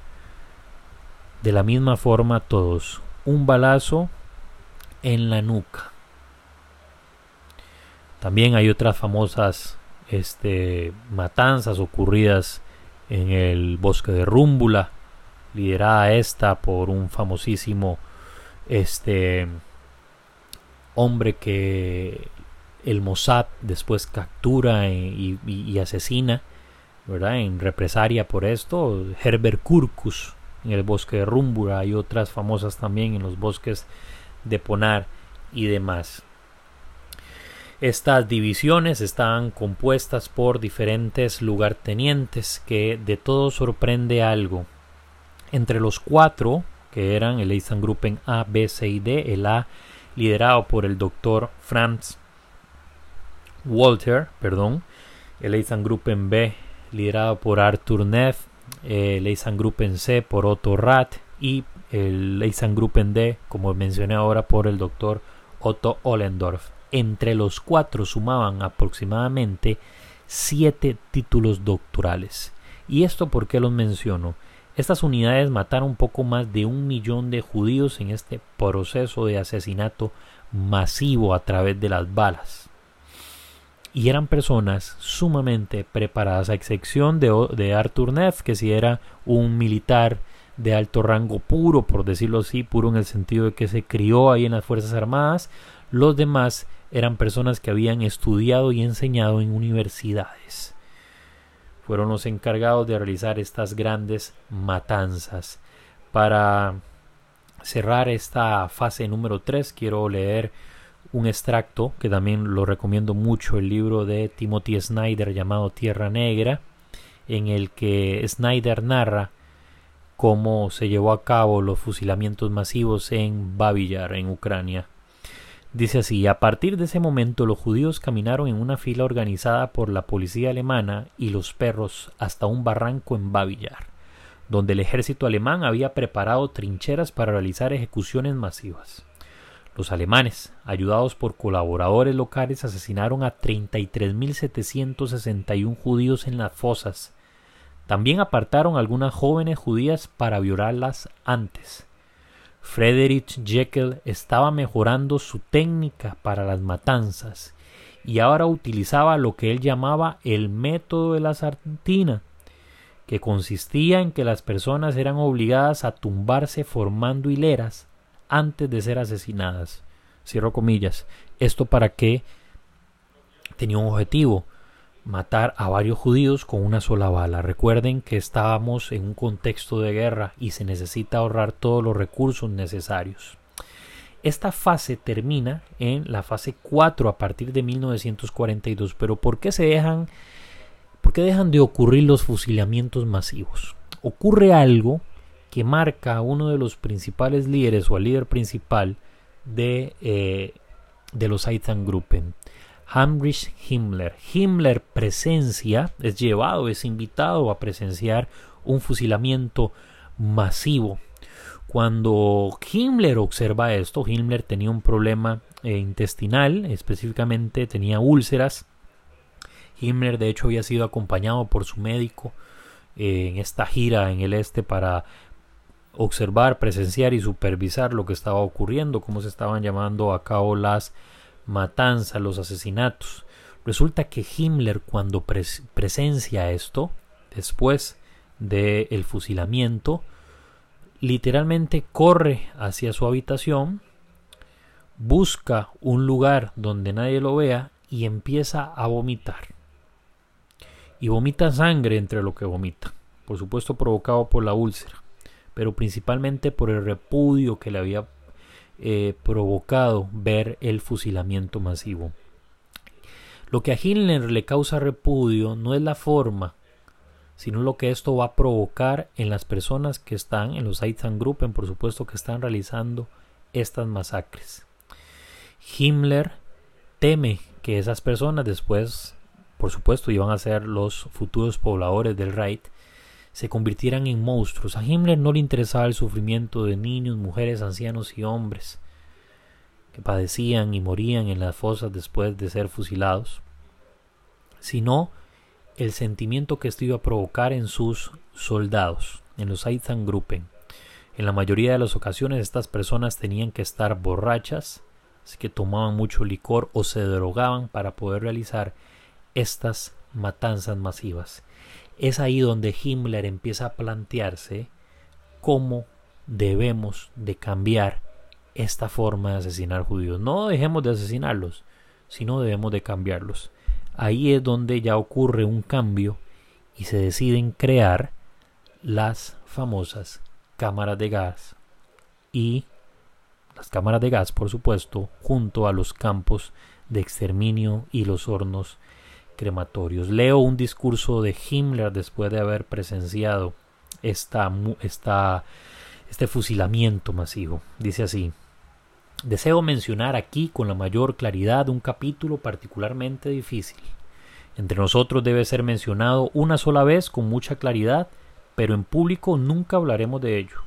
De la misma forma todos. Un balazo en la nuca. También hay otras famosas este, matanzas ocurridas en el bosque de Rúmbula, liderada esta por un famosísimo este, hombre que el Mossad después captura y, y asesina, ¿verdad? En represalia por esto, Herbert Kurkus en el bosque de Rumbura, hay otras famosas también en los bosques de Ponar y demás. Estas divisiones estaban compuestas por diferentes lugartenientes que de todo sorprende algo. Entre los cuatro, que eran el Eisengruppen A, B, C y D, el A liderado por el doctor Franz Walter, perdón, el Eisengruppen B liderado por Arthur Neff, el Eisengruppen C por Otto Rath y el Eisengruppen D, como mencioné ahora, por el doctor Otto Ollendorf. Entre los cuatro sumaban aproximadamente siete títulos doctorales. ¿Y esto por qué los menciono? Estas unidades mataron poco más de un millón de judíos en este proceso de asesinato masivo a través de las balas. Y eran personas sumamente preparadas, a excepción de, Arthur Neff, que si era un militar de alto rango puro, por decirlo así, puro en el sentido de que se crió ahí en las Fuerzas Armadas, los demás eran personas que habían estudiado y enseñado en universidades. Fueron los encargados de realizar estas grandes matanzas. Para cerrar esta fase número 3 quiero leer un extracto que también lo recomiendo mucho, el libro de Timothy Snyder llamado Tierra Negra, en el que Snyder narra cómo se llevó a cabo los fusilamientos masivos en Babillar, en Ucrania. Dice así, a partir de ese momento los judíos caminaron en una fila organizada por la policía alemana y los perros hasta un barranco en Babillar, donde el ejército alemán había preparado trincheras para realizar ejecuciones masivas. Los alemanes, ayudados por colaboradores locales, asesinaron a 33.761 judíos en las fosas. También apartaron algunas jóvenes judías para violarlas antes. Friedrich Jekyll estaba mejorando su técnica para las matanzas y ahora utilizaba lo que él llamaba el método de la sartina, que consistía en que las personas eran obligadas a tumbarse formando hileras antes de ser asesinadas. Cierro comillas. Esto para que tenía un objetivo, matar a varios judíos con una sola bala. Recuerden que estábamos en un contexto de guerra y se necesita ahorrar todos los recursos necesarios. Esta fase termina en la fase 4 a partir de 1942, pero ¿por qué se dejan por qué dejan de ocurrir los fusilamientos masivos? Ocurre algo que marca a uno de los principales líderes o al líder principal de, eh, de los Einsatzgruppen Heinrich Himmler. Himmler presencia, es llevado, es invitado a presenciar un fusilamiento masivo. Cuando Himmler observa esto, Himmler tenía un problema eh, intestinal, específicamente tenía úlceras. Himmler de hecho había sido acompañado por su médico eh, en esta gira en el este para observar, presenciar y supervisar lo que estaba ocurriendo, cómo se estaban llamando a cabo las matanzas, los asesinatos. Resulta que Himmler cuando presencia esto, después del fusilamiento, literalmente corre hacia su habitación, busca un lugar donde nadie lo vea y empieza a vomitar. Y vomita sangre entre lo que vomita, por supuesto provocado por la úlcera, pero principalmente por el repudio que le había eh, provocado ver el fusilamiento masivo. Lo que a Hitler le causa repudio no es la forma, sino lo que esto va a provocar en las personas que están en los Einsatzgruppen, por supuesto, que están realizando estas masacres. Himmler teme que esas personas después, por supuesto, iban a ser los futuros pobladores del Reich, se convirtieran en monstruos. A Himmler no le interesaba el sufrimiento de niños, mujeres, ancianos y hombres que padecían y morían en las fosas después de ser fusilados, sino el sentimiento que esto iba a provocar en sus soldados, en los Einsatzgruppen. En la mayoría de las ocasiones estas personas tenían que estar borrachas, así que tomaban mucho licor o se drogaban para poder realizar estas matanzas masivas. Es ahí donde Himmler empieza a plantearse cómo debemos de cambiar esta forma de asesinar judíos. No dejemos de asesinarlos, sino debemos de cambiarlos. Ahí es donde ya ocurre un cambio y se deciden crear las famosas cámaras de gas y las cámaras de gas, por supuesto, junto a los campos de exterminio y los hornos crematorios. Leo un discurso de Himmler después de haber presenciado esta, esta, este fusilamiento masivo. Dice así, deseo mencionar aquí con la mayor claridad un capítulo particularmente difícil. Entre nosotros debe ser mencionado una sola vez con mucha claridad, pero en público nunca hablaremos de ello.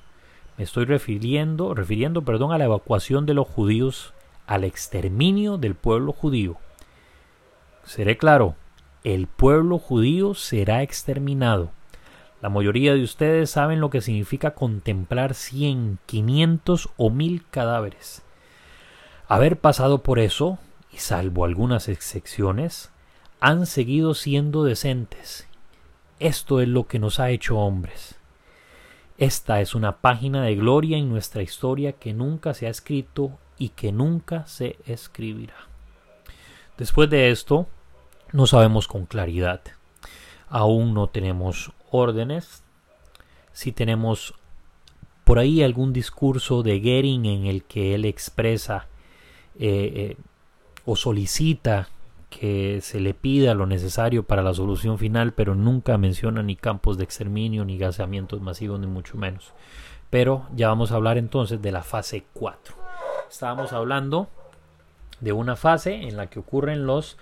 Me estoy refiriendo, refiriendo perdón, a la evacuación de los judíos, al exterminio del pueblo judío. Seré claro, el pueblo judío será exterminado. La mayoría de ustedes saben lo que significa contemplar cien, quinientos o mil cadáveres. Haber pasado por eso, y salvo algunas excepciones, han seguido siendo decentes. Esto es lo que nos ha hecho hombres. Esta es una página de gloria en nuestra historia que nunca se ha escrito y que nunca se escribirá. Después de esto, no sabemos con claridad. Aún no tenemos órdenes. Si tenemos por ahí algún discurso de Gering en el que él expresa eh, eh, o solicita que se le pida lo necesario para la solución final, pero nunca menciona ni campos de exterminio, ni gaseamientos masivos, ni mucho menos. Pero ya vamos a hablar entonces de la fase 4. Estábamos hablando de una fase en la que ocurren los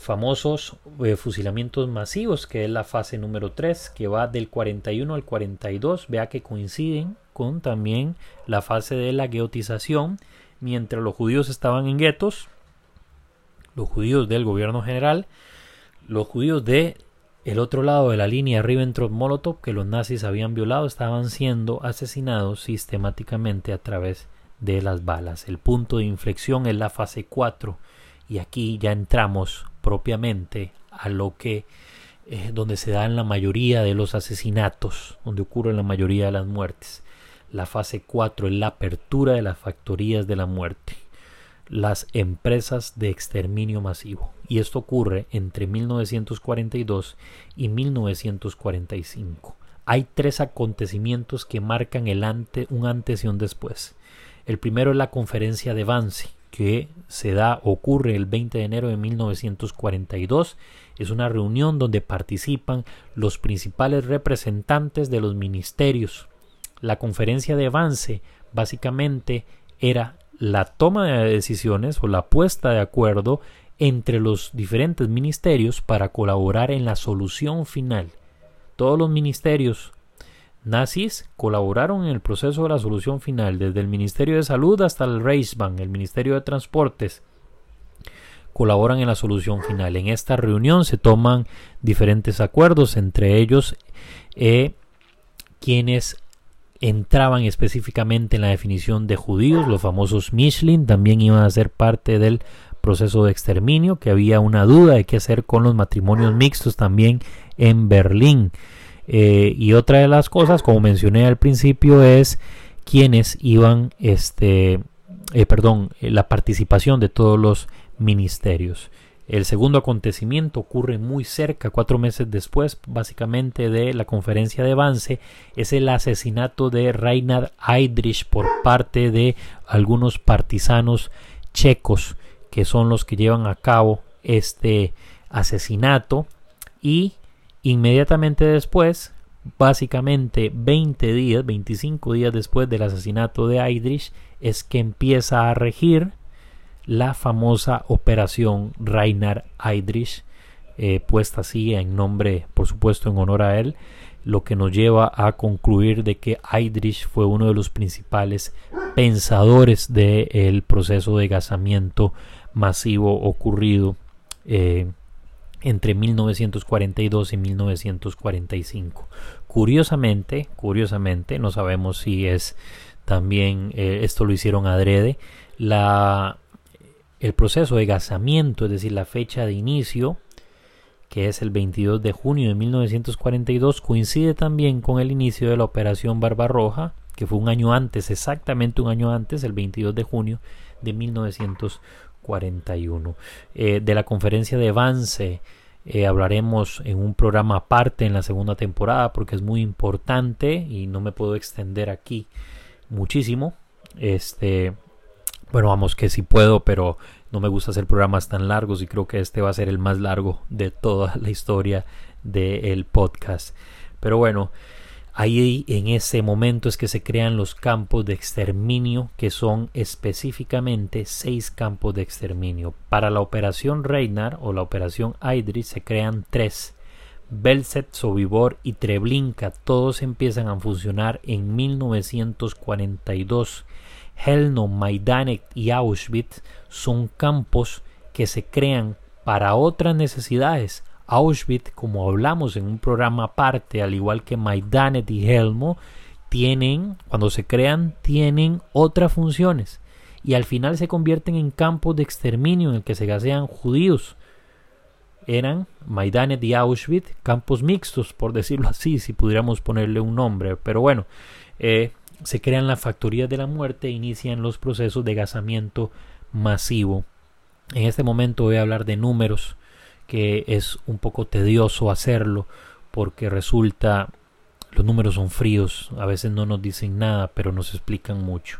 famosos eh, fusilamientos masivos, que es la fase número 3, que va del 41 al 42. Vea que coinciden con también la fase de la gueotización. Mientras los judíos estaban en guetos, los judíos del gobierno general, los judíos de el otro lado de la línea Ribbentrop-Molotov que los nazis habían violado estaban siendo asesinados sistemáticamente a través de las balas. El punto de inflexión es la fase 4 y aquí ya entramos propiamente a lo que eh, donde se dan la mayoría de los asesinatos, donde ocurren la mayoría de las muertes. La fase 4 es la apertura de las factorías de la muerte las empresas de exterminio masivo. Y esto ocurre entre 1942 y 1945. Hay tres acontecimientos que marcan el ante, un antes y un después. El primero es la conferencia de Vance, que se da, ocurre el 20 de enero de 1942. Es una reunión donde participan los principales representantes de los ministerios. La conferencia de Vance básicamente era la toma de decisiones o la puesta de acuerdo entre los diferentes ministerios para colaborar en la solución final. Todos los ministerios nazis colaboraron en el proceso de la solución final, desde el Ministerio de Salud hasta el Reichsbank, el Ministerio de Transportes, colaboran en la solución final. En esta reunión se toman diferentes acuerdos, entre ellos eh, quienes entraban específicamente en la definición de judíos, los famosos Michelin también iban a ser parte del proceso de exterminio, que había una duda de qué hacer con los matrimonios mixtos también en Berlín. Eh, y otra de las cosas, como mencioné al principio, es quienes iban, este, eh, perdón, eh, la participación de todos los ministerios. El segundo acontecimiento ocurre muy cerca, cuatro meses después, básicamente de la conferencia de Vance, es el asesinato de Reinhard Heydrich por parte de algunos partisanos checos, que son los que llevan a cabo este asesinato. Y inmediatamente después, básicamente 20 días, 25 días después del asesinato de Heydrich, es que empieza a regir la famosa operación Reinhard Heydrich, eh, puesta así en nombre, por supuesto, en honor a él, lo que nos lleva a concluir de que Heydrich fue uno de los principales pensadores del proceso de gasamiento masivo ocurrido eh, entre 1942 y 1945. Curiosamente, curiosamente, no sabemos si es también eh, esto lo hicieron adrede, la el proceso de gasamiento, es decir, la fecha de inicio, que es el 22 de junio de 1942, coincide también con el inicio de la Operación Barbarroja, que fue un año antes, exactamente un año antes, el 22 de junio de 1942. 1941. Eh, de la conferencia de Vance eh, hablaremos en un programa aparte en la segunda temporada porque es muy importante y no me puedo extender aquí muchísimo. Este, bueno, vamos que sí puedo, pero no me gusta hacer programas tan largos y creo que este va a ser el más largo de toda la historia del podcast. Pero bueno, Ahí en ese momento es que se crean los campos de exterminio, que son específicamente seis campos de exterminio. Para la operación Reinar o la operación Aidri se crean tres. Belzet, Sobibor y Treblinka, todos empiezan a funcionar en 1942. Helno, Majdanek y Auschwitz son campos que se crean para otras necesidades, Auschwitz, como hablamos en un programa aparte, al igual que Maidanet y Helmo, tienen, cuando se crean, tienen otras funciones y al final se convierten en campos de exterminio en el que se gasean judíos. Eran Maidanet y Auschwitz campos mixtos, por decirlo así, si pudiéramos ponerle un nombre. Pero bueno, eh, se crean las factorías de la muerte e inician los procesos de gasamiento masivo. En este momento voy a hablar de números que es un poco tedioso hacerlo porque resulta los números son fríos, a veces no nos dicen nada, pero nos explican mucho.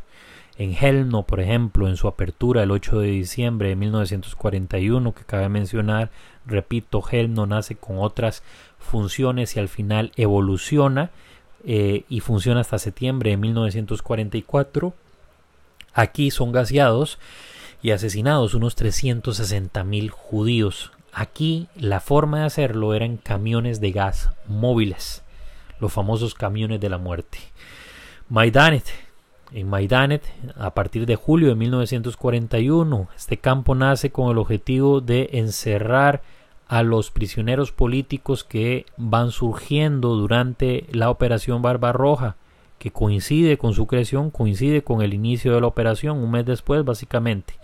En Helno, por ejemplo, en su apertura el 8 de diciembre de 1941, que cabe mencionar, repito, Helno nace con otras funciones y al final evoluciona eh, y funciona hasta septiembre de 1944. Aquí son gaseados y asesinados unos 360 mil judíos Aquí la forma de hacerlo era en camiones de gas móviles, los famosos camiones de la muerte. Maidanet. En Maidanet, a partir de julio de 1941, este campo nace con el objetivo de encerrar a los prisioneros políticos que van surgiendo durante la operación Barbarroja, que coincide con su creación, coincide con el inicio de la operación, un mes después básicamente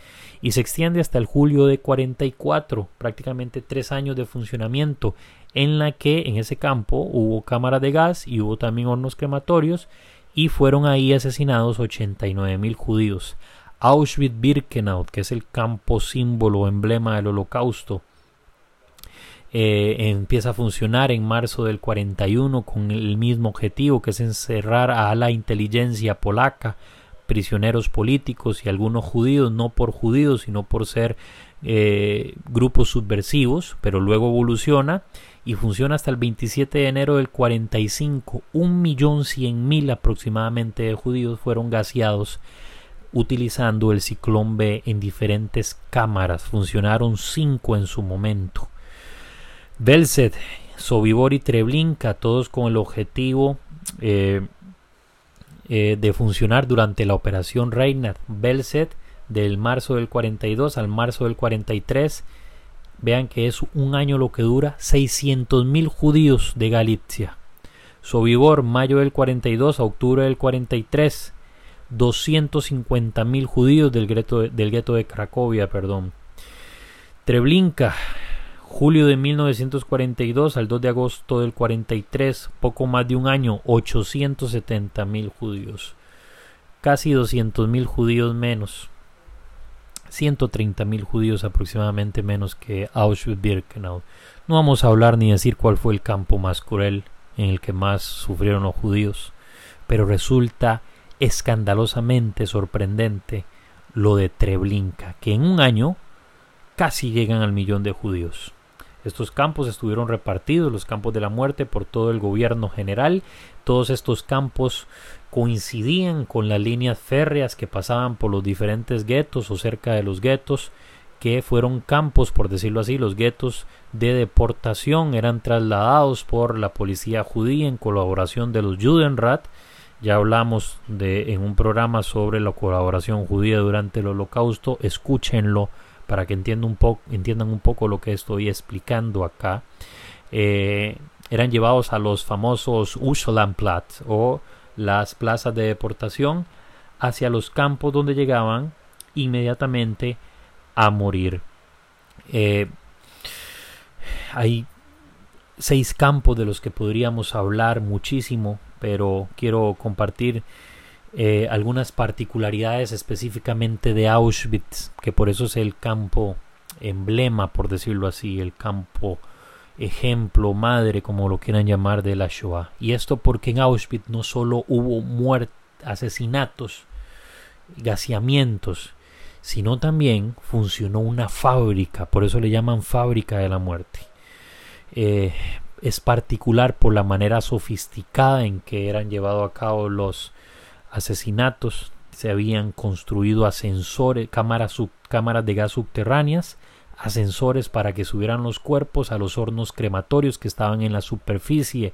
y se extiende hasta el julio de 44, prácticamente tres años de funcionamiento, en la que en ese campo hubo cámaras de gas y hubo también hornos crematorios y fueron ahí asesinados 89 mil judíos. Auschwitz-Birkenau, que es el campo símbolo, emblema del holocausto, eh, empieza a funcionar en marzo del 41 con el mismo objetivo que es encerrar a la inteligencia polaca prisioneros políticos y algunos judíos, no por judíos, sino por ser eh, grupos subversivos, pero luego evoluciona y funciona hasta el 27 de enero del 45. Un millón cien mil aproximadamente de judíos fueron gaseados utilizando el ciclón B en diferentes cámaras. Funcionaron cinco en su momento. Belzet, Sobibor y Treblinka, todos con el objetivo eh, eh, de funcionar durante la operación Reinhard Belset del marzo del 42 al marzo del 43. Vean que es un año lo que dura 600.000 judíos de Galicia. Sobibor, mayo del 42 a octubre del 43. 250.000 judíos del gueto, del gueto de Cracovia, perdón. Treblinka, julio de 1942 al 2 de agosto del 43, poco más de un año, 870 mil judíos, casi 200 mil judíos menos, 130 mil judíos aproximadamente menos que Auschwitz-Birkenau. No vamos a hablar ni decir cuál fue el campo más cruel en el que más sufrieron los judíos, pero resulta escandalosamente sorprendente lo de Treblinka, que en un año casi llegan al millón de judíos. Estos campos estuvieron repartidos, los campos de la muerte, por todo el gobierno general. Todos estos campos coincidían con las líneas férreas que pasaban por los diferentes guetos o cerca de los guetos, que fueron campos, por decirlo así, los guetos de deportación eran trasladados por la policía judía en colaboración de los Judenrat. Ya hablamos de en un programa sobre la colaboración judía durante el holocausto, escúchenlo para que entiendan un, poco, entiendan un poco lo que estoy explicando acá, eh, eran llevados a los famosos Uschlandplatz o las plazas de deportación hacia los campos donde llegaban inmediatamente a morir. Eh, hay seis campos de los que podríamos hablar muchísimo, pero quiero compartir eh, algunas particularidades específicamente de Auschwitz, que por eso es el campo emblema, por decirlo así, el campo ejemplo, madre, como lo quieran llamar, de la Shoah. Y esto porque en Auschwitz no solo hubo asesinatos, gaseamientos, sino también funcionó una fábrica, por eso le llaman fábrica de la muerte. Eh, es particular por la manera sofisticada en que eran llevados a cabo los asesinatos. Se habían construido ascensores, cámaras, cámaras de gas subterráneas, ascensores para que subieran los cuerpos a los hornos crematorios que estaban en la superficie.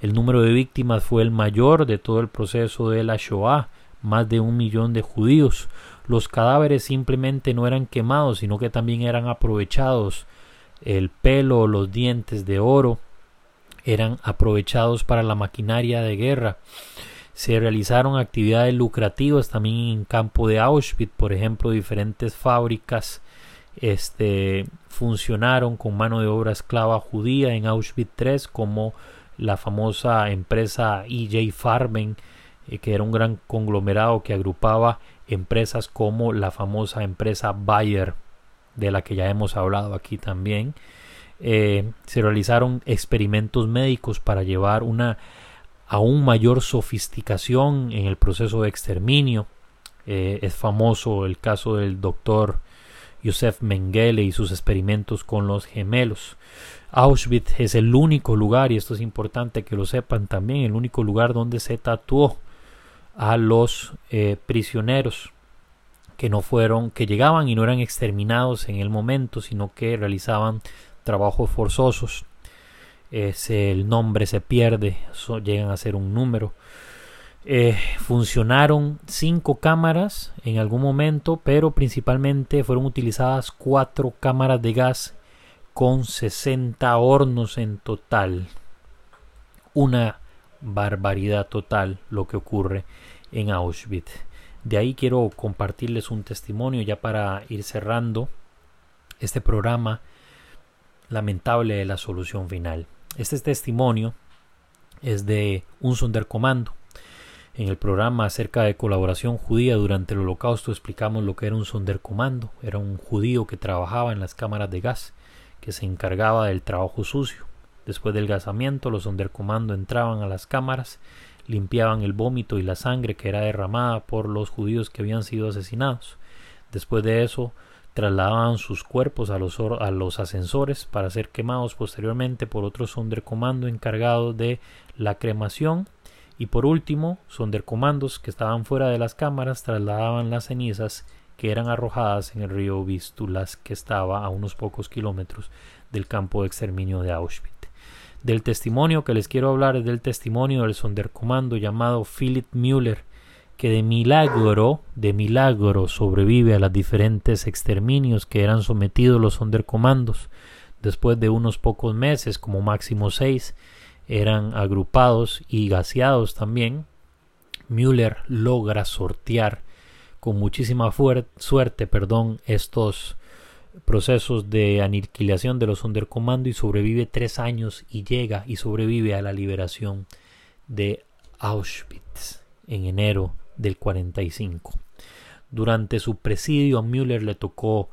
El número de víctimas fue el mayor de todo el proceso de la Shoah, más de un millón de judíos. Los cadáveres simplemente no eran quemados, sino que también eran aprovechados. El pelo, los dientes de oro eran aprovechados para la maquinaria de guerra. Se realizaron actividades lucrativas también en campo de Auschwitz, por ejemplo, diferentes fábricas este, funcionaron con mano de obra esclava judía en Auschwitz III, como la famosa empresa EJ Farben, eh, que era un gran conglomerado que agrupaba empresas como la famosa empresa Bayer, de la que ya hemos hablado aquí también. Eh, se realizaron experimentos médicos para llevar una aún mayor sofisticación en el proceso de exterminio. Eh, es famoso el caso del doctor Josef Mengele y sus experimentos con los gemelos. Auschwitz es el único lugar, y esto es importante que lo sepan también, el único lugar donde se tatuó a los eh, prisioneros que no fueron, que llegaban y no eran exterminados en el momento, sino que realizaban trabajos forzosos. El nombre se pierde, llegan a ser un número. Eh, funcionaron cinco cámaras en algún momento, pero principalmente fueron utilizadas cuatro cámaras de gas con 60 hornos en total. Una barbaridad total lo que ocurre en Auschwitz. De ahí quiero compartirles un testimonio ya para ir cerrando este programa lamentable de la solución final. Este testimonio es de un Sonderkommando. En el programa acerca de colaboración judía durante el holocausto explicamos lo que era un Sonderkommando. Era un judío que trabajaba en las cámaras de gas, que se encargaba del trabajo sucio. Después del gasamiento, los Sonderkommando entraban a las cámaras limpiaban el vómito y la sangre que era derramada por los judíos que habían sido asesinados. Después de eso, trasladaban sus cuerpos a los, a los ascensores para ser quemados posteriormente por otros sondercomandos encargados de la cremación y por último sondercomandos que estaban fuera de las cámaras trasladaban las cenizas que eran arrojadas en el río Vístulas que estaba a unos pocos kilómetros del campo de exterminio de Auschwitz. Del testimonio que les quiero hablar es del testimonio del sondercomando llamado Philip Müller, que de milagro, de milagro sobrevive a los diferentes exterminios que eran sometidos los sondercomandos. Después de unos pocos meses, como máximo seis, eran agrupados y gaseados también. Müller logra sortear con muchísima suerte perdón, estos procesos de aniquilación de los Sonderkommando y sobrevive tres años y llega y sobrevive a la liberación de Auschwitz en enero del 45. Durante su presidio a Müller le tocó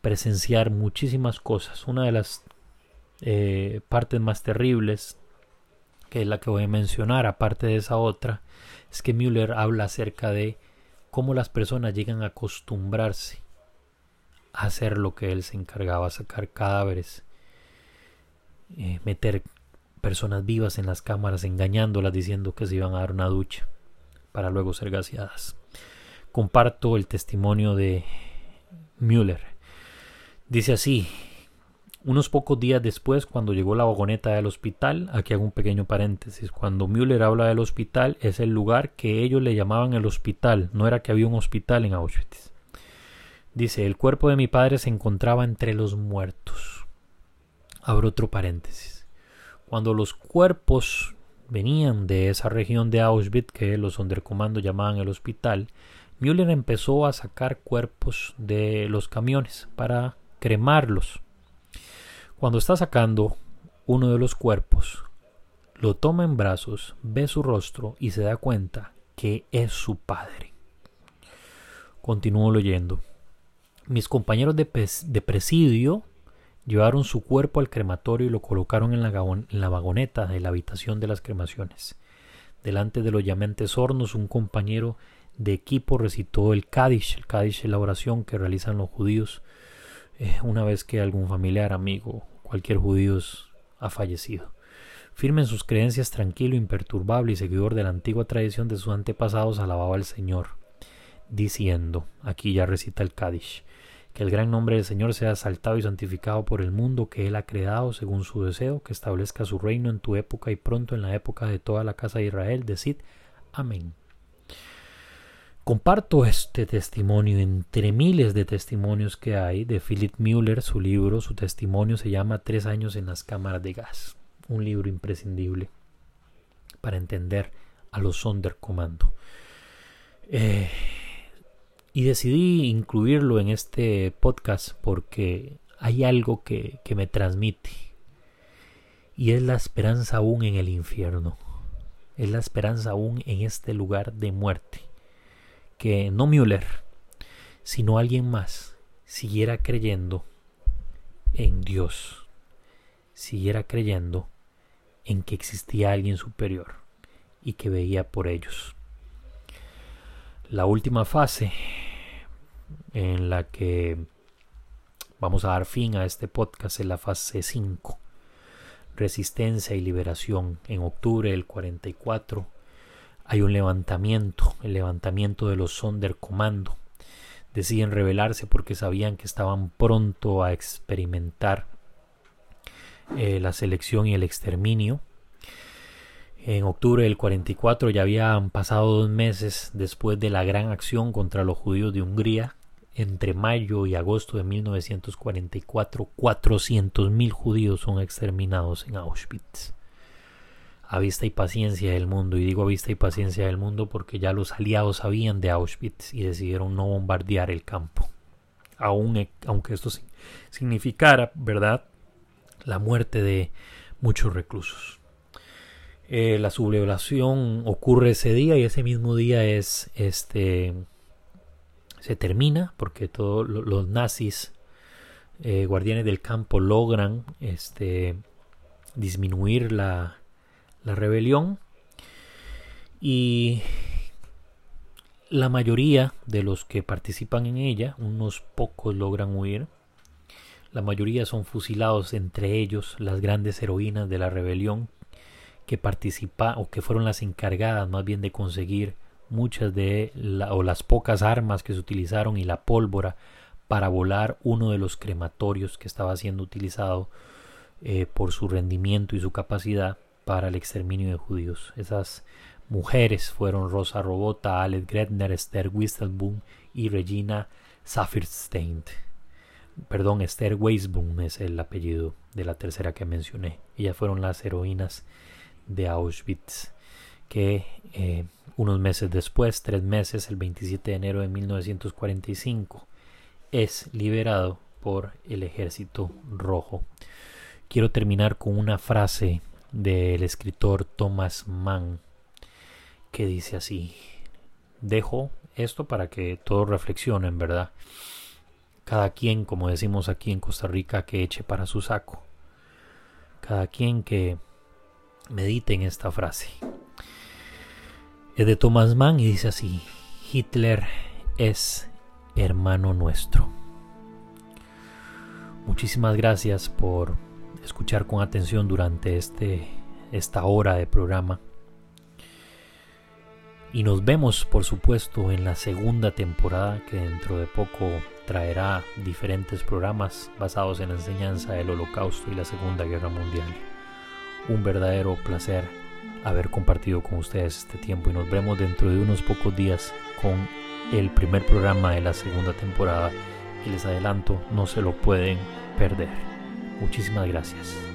presenciar muchísimas cosas. Una de las eh, partes más terribles, que es la que voy a mencionar, aparte de esa otra, es que Müller habla acerca de cómo las personas llegan a acostumbrarse hacer lo que él se encargaba, sacar cadáveres, eh, meter personas vivas en las cámaras, engañándolas diciendo que se iban a dar una ducha para luego ser gaseadas. Comparto el testimonio de Müller. Dice así, unos pocos días después, cuando llegó la vagoneta del hospital, aquí hago un pequeño paréntesis, cuando Müller habla del hospital, es el lugar que ellos le llamaban el hospital, no era que había un hospital en Auschwitz. Dice, el cuerpo de mi padre se encontraba entre los muertos. Abro otro paréntesis. Cuando los cuerpos venían de esa región de Auschwitz que los Sonderkommando llamaban el hospital, Müller empezó a sacar cuerpos de los camiones para cremarlos. Cuando está sacando uno de los cuerpos, lo toma en brazos, ve su rostro y se da cuenta que es su padre. Continúo leyendo. Mis compañeros de, presidio llevaron su cuerpo al crematorio y lo colocaron en la, vagoneta de la habitación de las cremaciones. Delante de los llamantes hornos, un compañero de equipo recitó el Kadish. El Kadish es la oración que realizan los judíos eh, una vez que algún familiar, amigo, cualquier judío ha fallecido. Firme en sus creencias, tranquilo, imperturbable y seguidor de la antigua tradición de sus antepasados, alababa al Señor, diciendo, aquí ya recita el Kadish, que el gran nombre del Señor sea exaltado y santificado por el mundo que Él ha creado según su deseo, que establezca su reino en tu época y pronto en la época de toda la casa de Israel. Decid, amén. Comparto este testimonio entre miles de testimonios que hay de Philip Mueller, su libro, su testimonio se llama Tres años en las cámaras de gas, un libro imprescindible para entender a los Sonderkommando. Eh, y decidí incluirlo en este podcast porque hay algo que, que me transmite y es la esperanza aún en el infierno, es la esperanza aún en este lugar de muerte que no Müller, sino alguien más, siguiera creyendo en Dios, siguiera creyendo en que existía alguien superior y que veía por ellos. La última fase en la que vamos a dar fin a este podcast es la fase 5, resistencia y liberación. En octubre del 44 hay un levantamiento, el levantamiento de los Sonderkommando. Deciden rebelarse porque sabían que estaban pronto a experimentar eh, la selección y el exterminio. En octubre del 44 ya habían pasado dos meses después de la gran acción contra los judíos de Hungría. Entre mayo y agosto de 1944, 400.000 judíos son exterminados en Auschwitz a vista y paciencia del mundo. Y digo a vista y paciencia del mundo porque ya los aliados sabían de Auschwitz y decidieron no bombardear el campo. Aún, e, aunque esto significara, ¿verdad?, la muerte de muchos reclusos. Eh, la sublevación ocurre ese día y ese mismo día es este se termina porque todos los nazis eh, guardianes del campo logran este disminuir la la rebelión. Y la mayoría de los que participan en ella, unos pocos logran huir, la mayoría son fusilados, entre ellos las grandes heroínas de la rebelión que participa o que fueron las encargadas más bien de conseguir muchas de o las pocas armas que se utilizaron y la pólvora para volar uno de los crematorios que estaba siendo utilizado eh, por su rendimiento y su capacidad para el exterminio de judíos. Esas mujeres fueron Rosa Robota, Alex Gretner, Esther Wistelboom y Regina Saffirstein. Perdón, Esther Weisboom es el apellido de la tercera que mencioné. Ellas fueron las heroínas de Auschwitz que eh, unos meses después, tres meses, el 27 de enero de 1945, es liberado por el ejército rojo. Quiero terminar con una frase del escritor Thomas Mann que dice así dejo esto para que todos reflexionen verdad cada quien como decimos aquí en Costa Rica que eche para su saco cada quien que medite en esta frase es de Thomas Mann y dice así Hitler es hermano nuestro muchísimas gracias por escuchar con atención durante este, esta hora de programa. Y nos vemos, por supuesto, en la segunda temporada que dentro de poco traerá diferentes programas basados en la enseñanza del holocausto y la Segunda Guerra Mundial. Un verdadero placer haber compartido con ustedes este tiempo y nos vemos dentro de unos pocos días con el primer programa de la segunda temporada y les adelanto, no se lo pueden perder. Muchísimas gracias.